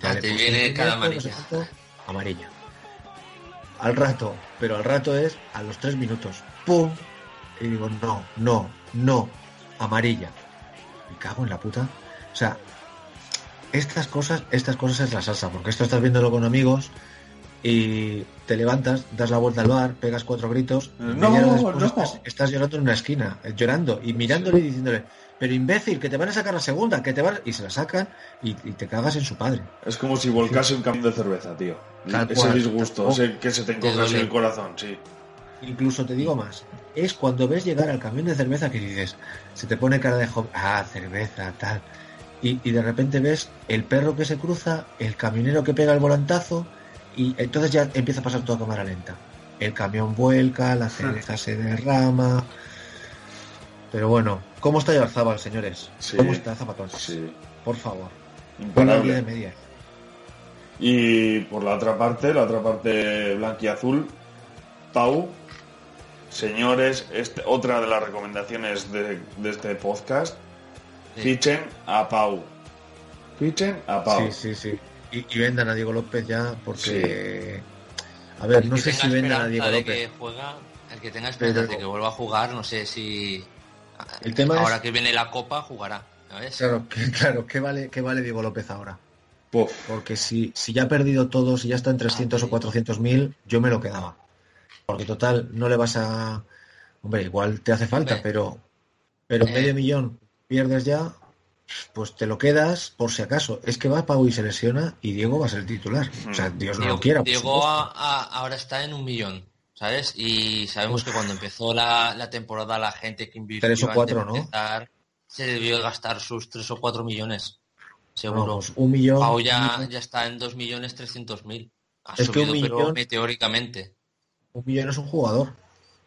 Ah, te viene cada amarilla. amarilla. Al rato, pero al rato es a los tres minutos. ¡Pum! Y digo, no, no, no, amarilla. Me cago en la puta. O sea, estas cosas, estas cosas es la salsa, porque esto estás viéndolo con amigos y te levantas, das la vuelta al bar, pegas cuatro gritos, y No, después no. Estás, estás llorando en una esquina, eh, llorando y mirándole y diciéndole, pero imbécil, que te van a sacar la segunda, que te van... Y se la sacan y, y te cagas en su padre. Es como si volcase un camión de cerveza, tío. Tal ese cual, disgusto, ese que se te encoge duele. el corazón, sí. Incluso te digo más, es cuando ves llegar al camión de cerveza que dices, se te pone cara de joven, ah, cerveza, tal. Y, y de repente ves el perro que se cruza, el camionero que pega el volantazo, y entonces ya empieza a pasar toda cámara lenta. El camión vuelca, la cerveza se derrama. Pero bueno, ¿cómo está Yarzábal, señores? Sí. ¿Cómo está Zapatón? Sí. Por favor. Imparable. De media. Y por la otra parte, la otra parte blanquiazul, Pau, señores, este- otra de las recomendaciones de, de este podcast, fichen a Pau. Fichen a Pau. Sí, sí, sí. Y, y vendan a Diego López ya, porque... A ver, El no sé si vendan a Diego López. que juega, el que tenga esperanza Pero- de que vuelva a jugar, no sé si El tema ahora es- que viene la copa jugará, ¿sabes? Claro, que, claro, ¿qué vale, qué vale Diego López ahora? Porque si, si ya ha perdido todo, si ya está en 300 o 400 mil, yo me lo quedaba. Porque total, no le vas a... Hombre, igual te hace falta, Hombre. pero, pero Eh. medio millón pierdes ya, pues te lo quedas por si acaso. Es que va Pau y se lesiona y Diego va a ser titular. O sea, Dios no Diego, lo quiera. Diego a- a- ahora está en un millón, ¿sabes? Y sabemos que cuando empezó la, la temporada la gente que invirtió Tres o cuatro, de ¿no? se debió gastar sus 3 o 4 millones, seguro. Vamos, un millón. Pau ya, ya está en 2 millones 300 mil. Ha Es que un subido, pero millón- meteóricamente. Un millón es un jugador.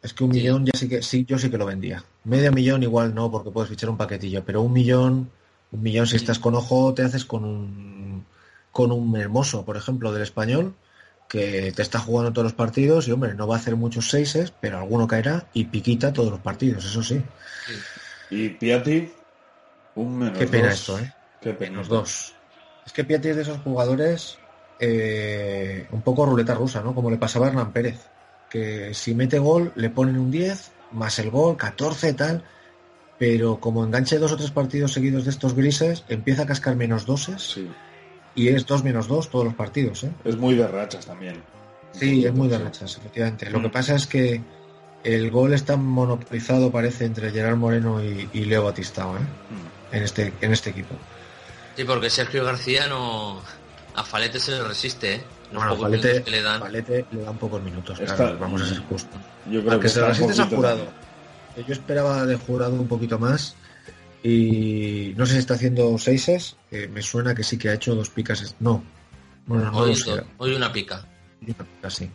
Es que un millón ya sí que sí, yo sí que lo vendía. Medio millón igual no, porque puedes fichar un paquetillo, pero un millón, un millón si estás con ojo te haces con un con un hermoso, por ejemplo, del español, que te está jugando todos los partidos y hombre, no va a hacer muchos seises, pero alguno caerá y piquita todos los partidos, eso sí. Y Piatti, un menos Qué pena dos. esto, ¿eh? Qué pena. Menos dos. Es que Piatti es de esos jugadores eh, un poco ruleta rusa, ¿no? Como le pasaba a Hernán Pérez. Que si mete gol le ponen un 10, más el gol, 14 tal. Pero como enganche dos o tres partidos seguidos de estos grises, empieza a cascar menos doses. Sí. Y es 2 menos 2 todos los partidos, ¿eh? Es muy de rachas también. Sí, es muy de rachas, efectivamente. Lo que pasa es que el gol está monopolizado, parece, entre Gerard Moreno y, y Leo Batistao, ¿eh? En este, en este equipo. Sí, porque Sergio García no... A Falete se le resiste, ¿eh? Los Bueno, Falete, que le dan. Falete le dan pocos minutos, Está- claro, vamos a ser justos. Yo creo Aunque que se lo está resistes Yo esperaba de jurado un poquito más y no sé si está haciendo seises, eh, me suena que sí que ha hecho dos picas. No, bueno, no hoy, hoy una pica. Una pica, sí.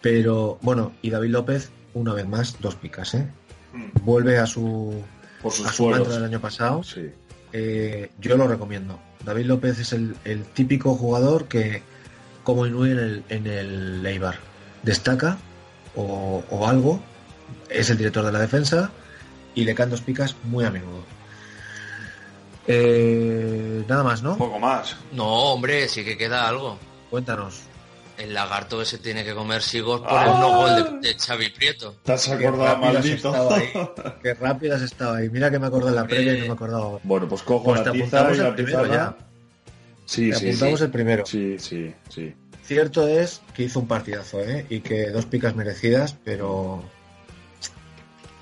Pero bueno, y David López, una vez más, dos picas, ¿eh? Vuelve a su, Por sus a su mantra del año pasado. Sí. Eh, yo lo recomiendo. David López es el, el típico jugador que, como Inui en el, en el Eibar, destaca o, o algo, es el director de la defensa y le caen dos picas muy a menudo. Eh, nada más, ¿no? Poco más. No, hombre, sí que queda algo. Cuéntanos. El lagarto ese tiene que comer sigos por ¡Ah! el no gol de, de Xavi Prieto. ¿Te has acordado, rápido has maldito? estado ahí. [LAUGHS] Qué rápido has estado ahí. Mira que me acordé en la previa y no me acordaba. Bueno, pues cojo Pues la te tiza apuntamos y el la primero pizarra. ya. Sí, Te sí, apuntamos sí. el primero. Sí, sí, sí. Cierto es que hizo un partidazo, ¿eh? Y que dos picas merecidas, pero.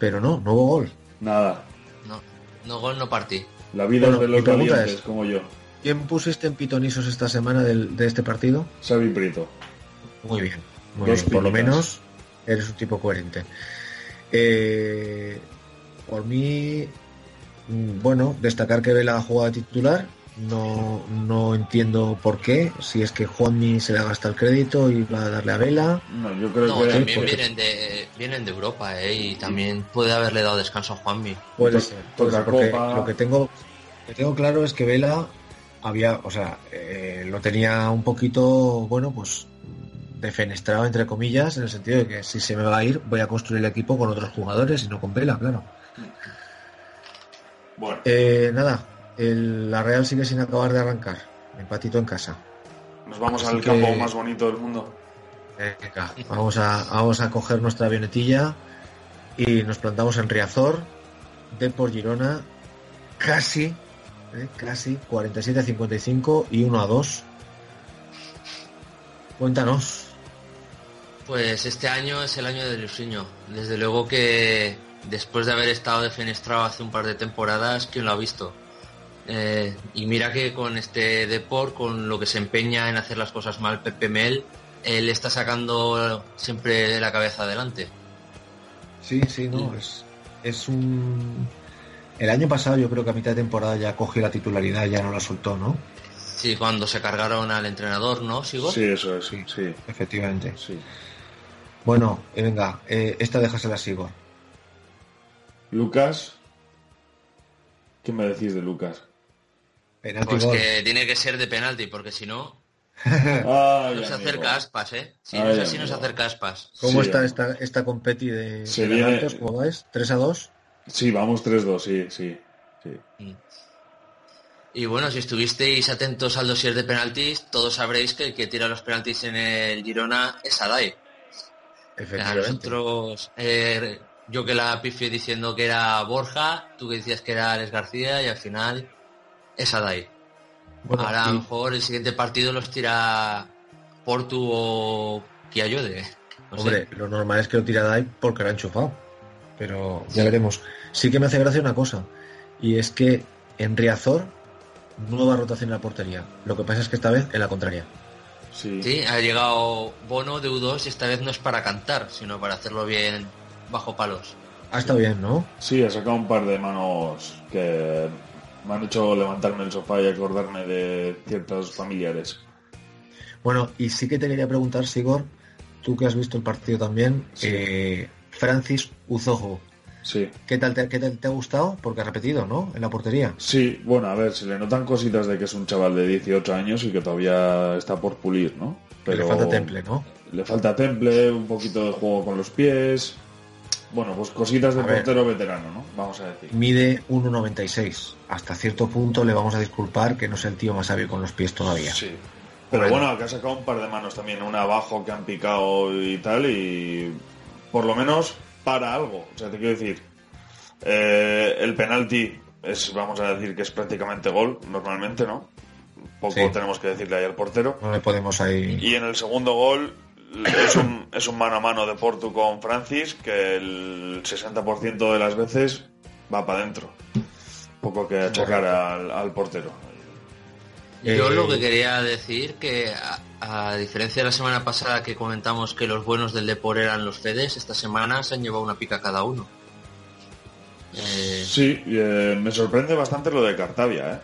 Pero no, no hubo gol. Nada. No, no gol, no partí. La vida Bueno, es de los valientes, es- como yo. ¿Quién pusiste en pitonisos esta semana del- de este partido? Xavi Prieto. Muy bien, muy Dos bien. Por lo menos eres un tipo coherente. Eh, por mí, mm, bueno, destacar que Vela ha jugado titular. No, no entiendo por qué. Si es que Juanmi se le gasta el crédito y va a darle a Vela. No, yo creo No, que... también porque- vienen de, vienen de Europa, ¿eh? Y también puede haberle dado descanso a Juanmi. Puede ser. toca porque copa. lo que tengo, lo que tengo claro es que Vela había, o sea, eh, lo tenía un poquito, bueno, pues defenestrado entre comillas, en el sentido de que si se me va a ir, voy a construir el equipo con otros jugadores y no con Vela, claro. Bueno, Eh, nada, el- la Real sigue sin acabar de arrancar. Empatito en casa. nos vamos así al que- campo más bonito del mundo. Venga, vamos a, vamos a coger nuestra avionetilla y nos plantamos en Riazor, de por Girona, casi, eh, casi 47 a 55 y 1 a 2. Cuéntanos. Pues este año es el año del Ilusiño. Desde luego que después de haber estado defenestrado hace un par de temporadas, ¿quién lo ha visto? Eh, y mira que con este Deport, con lo que se empeña en hacer las cosas mal Pepe Mel, él está sacando siempre la cabeza adelante. Sí, sí, no, es, es un... El año pasado yo creo que a mitad de temporada ya cogió la titularidad, ya no la soltó, ¿no? Sí, cuando se cargaron al entrenador, ¿no, Sigo? Sí, eso es, sí. sí. Efectivamente. Bueno, eh, venga, eh, esta déjasela a Sigor. Lucas. ¿Qué me decís de Lucas? Penalti Pues gol. que tiene que ser de penalti, porque si no, [LAUGHS] Ay, nos amigo. acerca aspas, ¿eh? Si Ay, no es así, amigo. nos acerca aspas. ¿Cómo Sí, está amigo. esta, esta competi de, Se viene- penaltis? ¿Cómo vais? ¿3 a 2? Sí, vamos 3-2, sí, sí. sí. Y bueno, si estuvisteis atentos al dossier de penaltis, todos sabréis que el que tira los penaltis en el Girona es Adai. A Efectivamente. nosotros, eh, yo que la pifié diciendo que era Borja, tú que decías que era Alex García y al final es Adai. Bueno, Ahora a lo mejor el siguiente partido los tira Portu o Kiayode. No sé. Hombre, lo normal es que lo tira Dai porque lo ha enchufado. Pero ya veremos. Sí que me hace gracia una cosa. Y es que en Riazor, nueva rotación en la portería. Lo que pasa es que esta vez en la contraria. Sí. Sí, ha llegado Bono de U2 y esta vez no es para cantar, sino para hacerlo bien bajo palos. Ha estado bien, ¿no? Sí, he sacado un par de manos que me han hecho levantarme el sofá y acordarme de ciertos familiares. Bueno, y sí que te quería preguntar, Sigor, tú que has visto el partido también, Sí. eh, Francis Uzojo, Sí. ¿qué tal, te, qué tal te ha gustado? Porque ha repetido, ¿no? En la portería. Sí, bueno, a ver, se le notan cositas de que es un chaval de 18 años y que todavía está por pulir, ¿no? Que le falta temple, ¿no? Le falta temple, un poquito de juego con los pies. Bueno, pues cositas de A ver. portero veterano, ¿no? Vamos a decir. Mide 1,96. Hasta cierto punto le vamos a disculpar que no es el tío más hábil con los pies todavía. Sí. Pero Bueno. bueno, que ha sacado un par de manos también, una abajo que han picado y tal, y por lo menos para algo. O sea, te quiero decir, eh, el penalti es, vamos a decir que es prácticamente gol, normalmente, ¿no? Poco Sí. tenemos que decirle ahí al portero. No le podemos ahí. Y en el segundo gol es un, es un mano a mano de Portu con Francis que el 60% de las veces va para adentro. Poco que achacar al, al portero. Yo Eh, lo que quería decir que a, a diferencia de la semana pasada que comentamos que los buenos del Depor eran los Fedes, esta semana se han llevado una pica cada uno. Eh, Sí, eh, me sorprende bastante lo de Cartavia, ¿eh?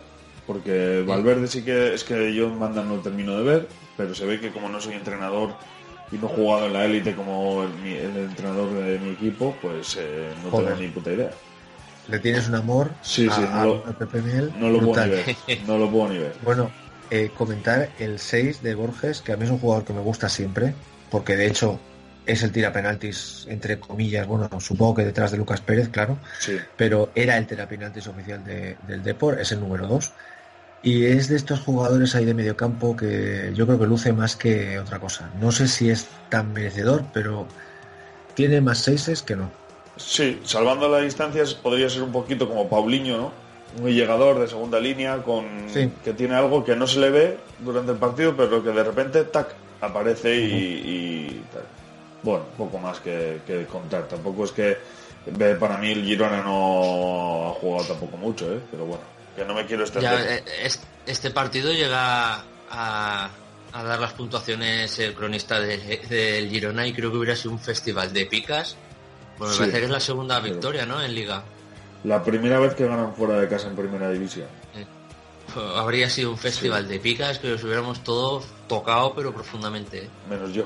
Porque Valverde sí que es que yo en banda no termino de ver, pero se ve que como no soy entrenador y no he jugado en la élite como el, entrenador de mi equipo, pues eh, no Joder. tengo ni puta idea. Le tienes un amor Sí, a, sí, no a- lo- a Pepe Miel No lo puedo ni ver. No lo puedo ni ver. [LAUGHS] Bueno, eh, comentar el 6 de Borges, que a mí es un jugador que me gusta siempre, porque de hecho es el tira penaltis, entre comillas, bueno, supongo que detrás de Lucas Pérez, claro, Sí. pero era el tira penaltis oficial de- del Depor, es el número 2. Y es de estos jugadores ahí de mediocampo que yo creo que luce más que otra cosa. No sé si es tan merecedor, pero tiene más seises que no. Sí, salvando las distancias podría ser un poquito como Paulinho, ¿no? Un llegador de segunda línea con Sí. que tiene algo que no se le ve durante el partido, pero que de repente tac aparece y. Bueno, poco más que, que contar. Tampoco es que para mí el Girona no ha jugado tampoco mucho, ¿eh? pero bueno, que no me quiero extender. Ya, eh, es- este partido llega a, a dar las puntuaciones el cronista de- del Girona y creo que hubiera sido un festival de picas. Bueno, me Sí. parece que es la segunda victoria, ¿no? En Liga. La primera vez que ganan fuera de casa en primera división. Habría sido un festival de picas que los hubiéramos todos tocado, pero profundamente. ¿eh? Menos yo.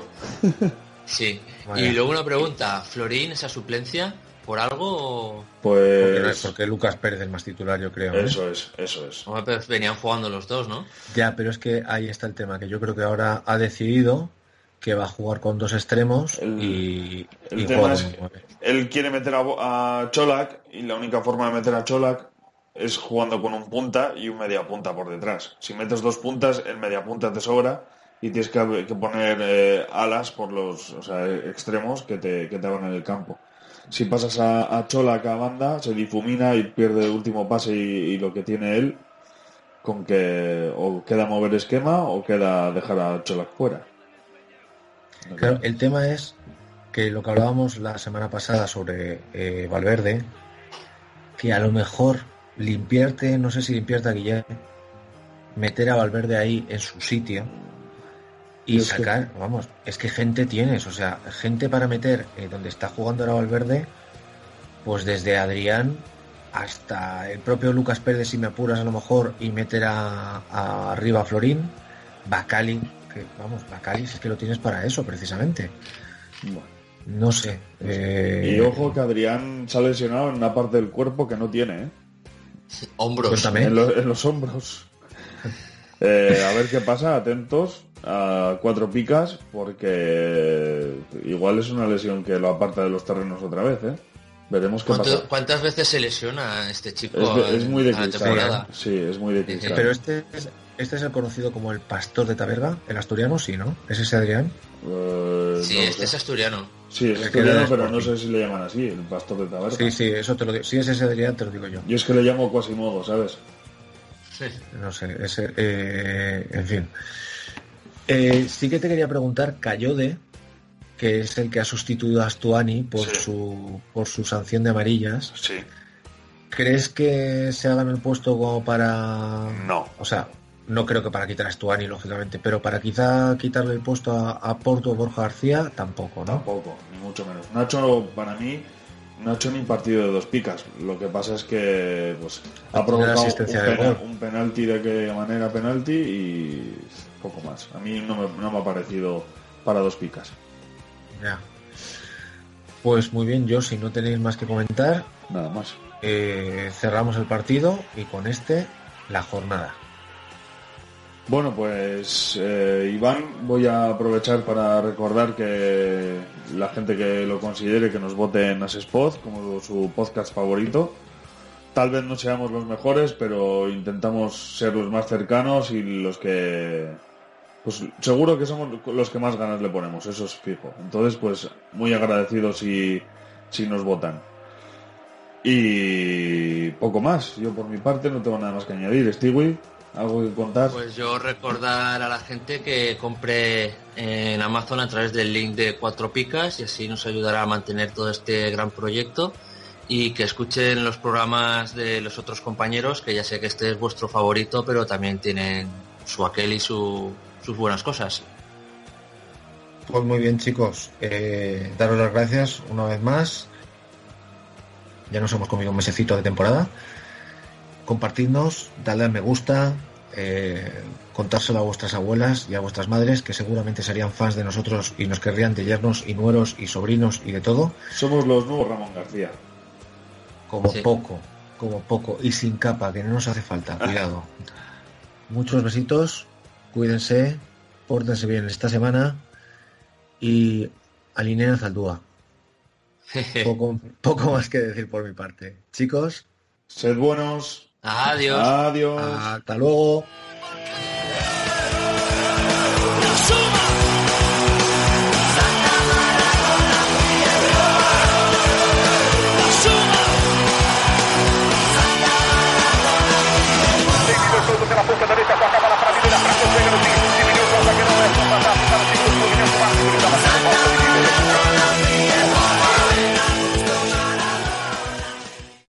Sí. [LAUGHS] Y luego una pregunta, Florín, esa suplencia, ¿por algo o...? Porque, no Pues es porque Lucas Pérez es más titular, yo creo. ¿eh? eso es, eso es. Hombre, pero venían jugando los dos, ¿no? Ya, pero es que ahí está el tema, que yo creo que ahora ha decidido que va a jugar con dos extremos y, El y tema es nueve. él quiere meter a, a Cholak y la única forma de meter a Cholak es jugando con un punta y un media punta por detrás. Si metes dos puntas, el media punta te sobra y tienes que, que poner eh, alas por los o sea, extremos que te, que te hagan en el campo. Si pasas a, a a banda, se difumina y pierde el último pase y, y lo que tiene él con que o queda mover esquema o queda dejar a Cholak fuera. Claro, el tema es que lo que hablábamos la semana pasada sobre eh, Valverde, que a lo mejor limpiarte, no sé si limpiarte a Guillermo, meter a Valverde ahí en su sitio y Es que- sacar, vamos, es que gente tienes, o sea, gente para meter eh, donde está jugando ahora Valverde, pues desde Adrián hasta el propio Lucas Pérez, si me apuras a lo mejor, y meter a, a arriba a Florín, Bacali, que vamos, Bacali si es que lo tienes para eso precisamente. No sé. eh, Y ojo que Adrián se ha lesionado en una parte del cuerpo que no tiene, ¿eh? Hombros. En, lo- en los hombros. [LAUGHS] Eh, a ver qué pasa, atentos a cuatro picas, porque igual es una lesión que lo aparta de los terrenos otra vez, ¿eh? Veremos qué ¿Cuánto- pasa. ¿Cuántas veces se lesiona este chico Es, de- es muy de cristal, temporada? ¿eh? Sí, es muy de cristal. Pero este es, este es el conocido como el pastor de Taberga, el asturiano, sí, ¿no? ¿Es ese Adrián? Eh, Sí, no este sé. es asturiano. Sí, es asturiano, pero no sé si le llaman así, el pastor de taberna. Sí, sí, eso te lo digo. Si es ese Adrián, te lo digo yo. Yo es que le llamo Quasimodo, ¿sabes? No sé, ese, eh, en fin. Eh, sí que te quería preguntar, Cayode, que es el que ha sustituido a Astuani por, su, por su sanción de amarillas. Sí. ¿Crees que se hagan el puesto como para... No. O sea, no creo que para quitar a Astuani, lógicamente, pero para quizá quitarle el puesto a, a Porto o Borja García, tampoco, ¿no? Tampoco, ni mucho menos. Nacho, para mí, no ha hecho ni partido de dos picas. Lo que pasa es que pues, ha provocado un, asistencia de pena- gol. un penalti de qué manera penalti y poco más. A mí no me, no me ha parecido para dos picas. Ya. Pues muy bien, yo si no tenéis más que comentar, Nada más. eh, cerramos el partido y con este la jornada. Bueno, pues eh, Iván, voy a aprovechar para recordar que la gente que lo considere que nos vote en Asespod como su podcast favorito. Tal vez no seamos los mejores, pero intentamos ser los más cercanos y los que... Pues seguro que somos los que más ganas le ponemos, eso es fijo. Entonces, pues muy agradecidos si, si nos votan. Y poco más. Yo por mi parte no tengo nada más que añadir. Stewie, ¿algo que contar? Pues yo recordar a la gente que compre en Amazon a través del link de Cuatro Picas y así nos ayudará a mantener todo este gran proyecto y que escuchen los programas de los otros compañeros, que ya sé que este es vuestro favorito, pero también tienen su aquel y su- sus buenas cosas. Pues muy bien, chicos. Eh, daros las gracias una vez más. Ya nos hemos comido un mesecito de temporada. Compartidnos, dadle al me gusta, eh, contárselo a vuestras abuelas y a vuestras madres, que seguramente serían fans de nosotros y nos querrían de yernos y nueros y sobrinos y de todo. Somos los nuevos Ramón García. Como Sí. poco, como poco. Y sin capa, que no nos hace falta. Cuidado. Muchos besitos. Cuídense, pórtense bien esta semana y alineen a Zaldúa. [LAUGHS] Poco, poco más que decir por mi parte. Chicos, sed buenos. Adiós. Adiós. Hasta luego. Vamos a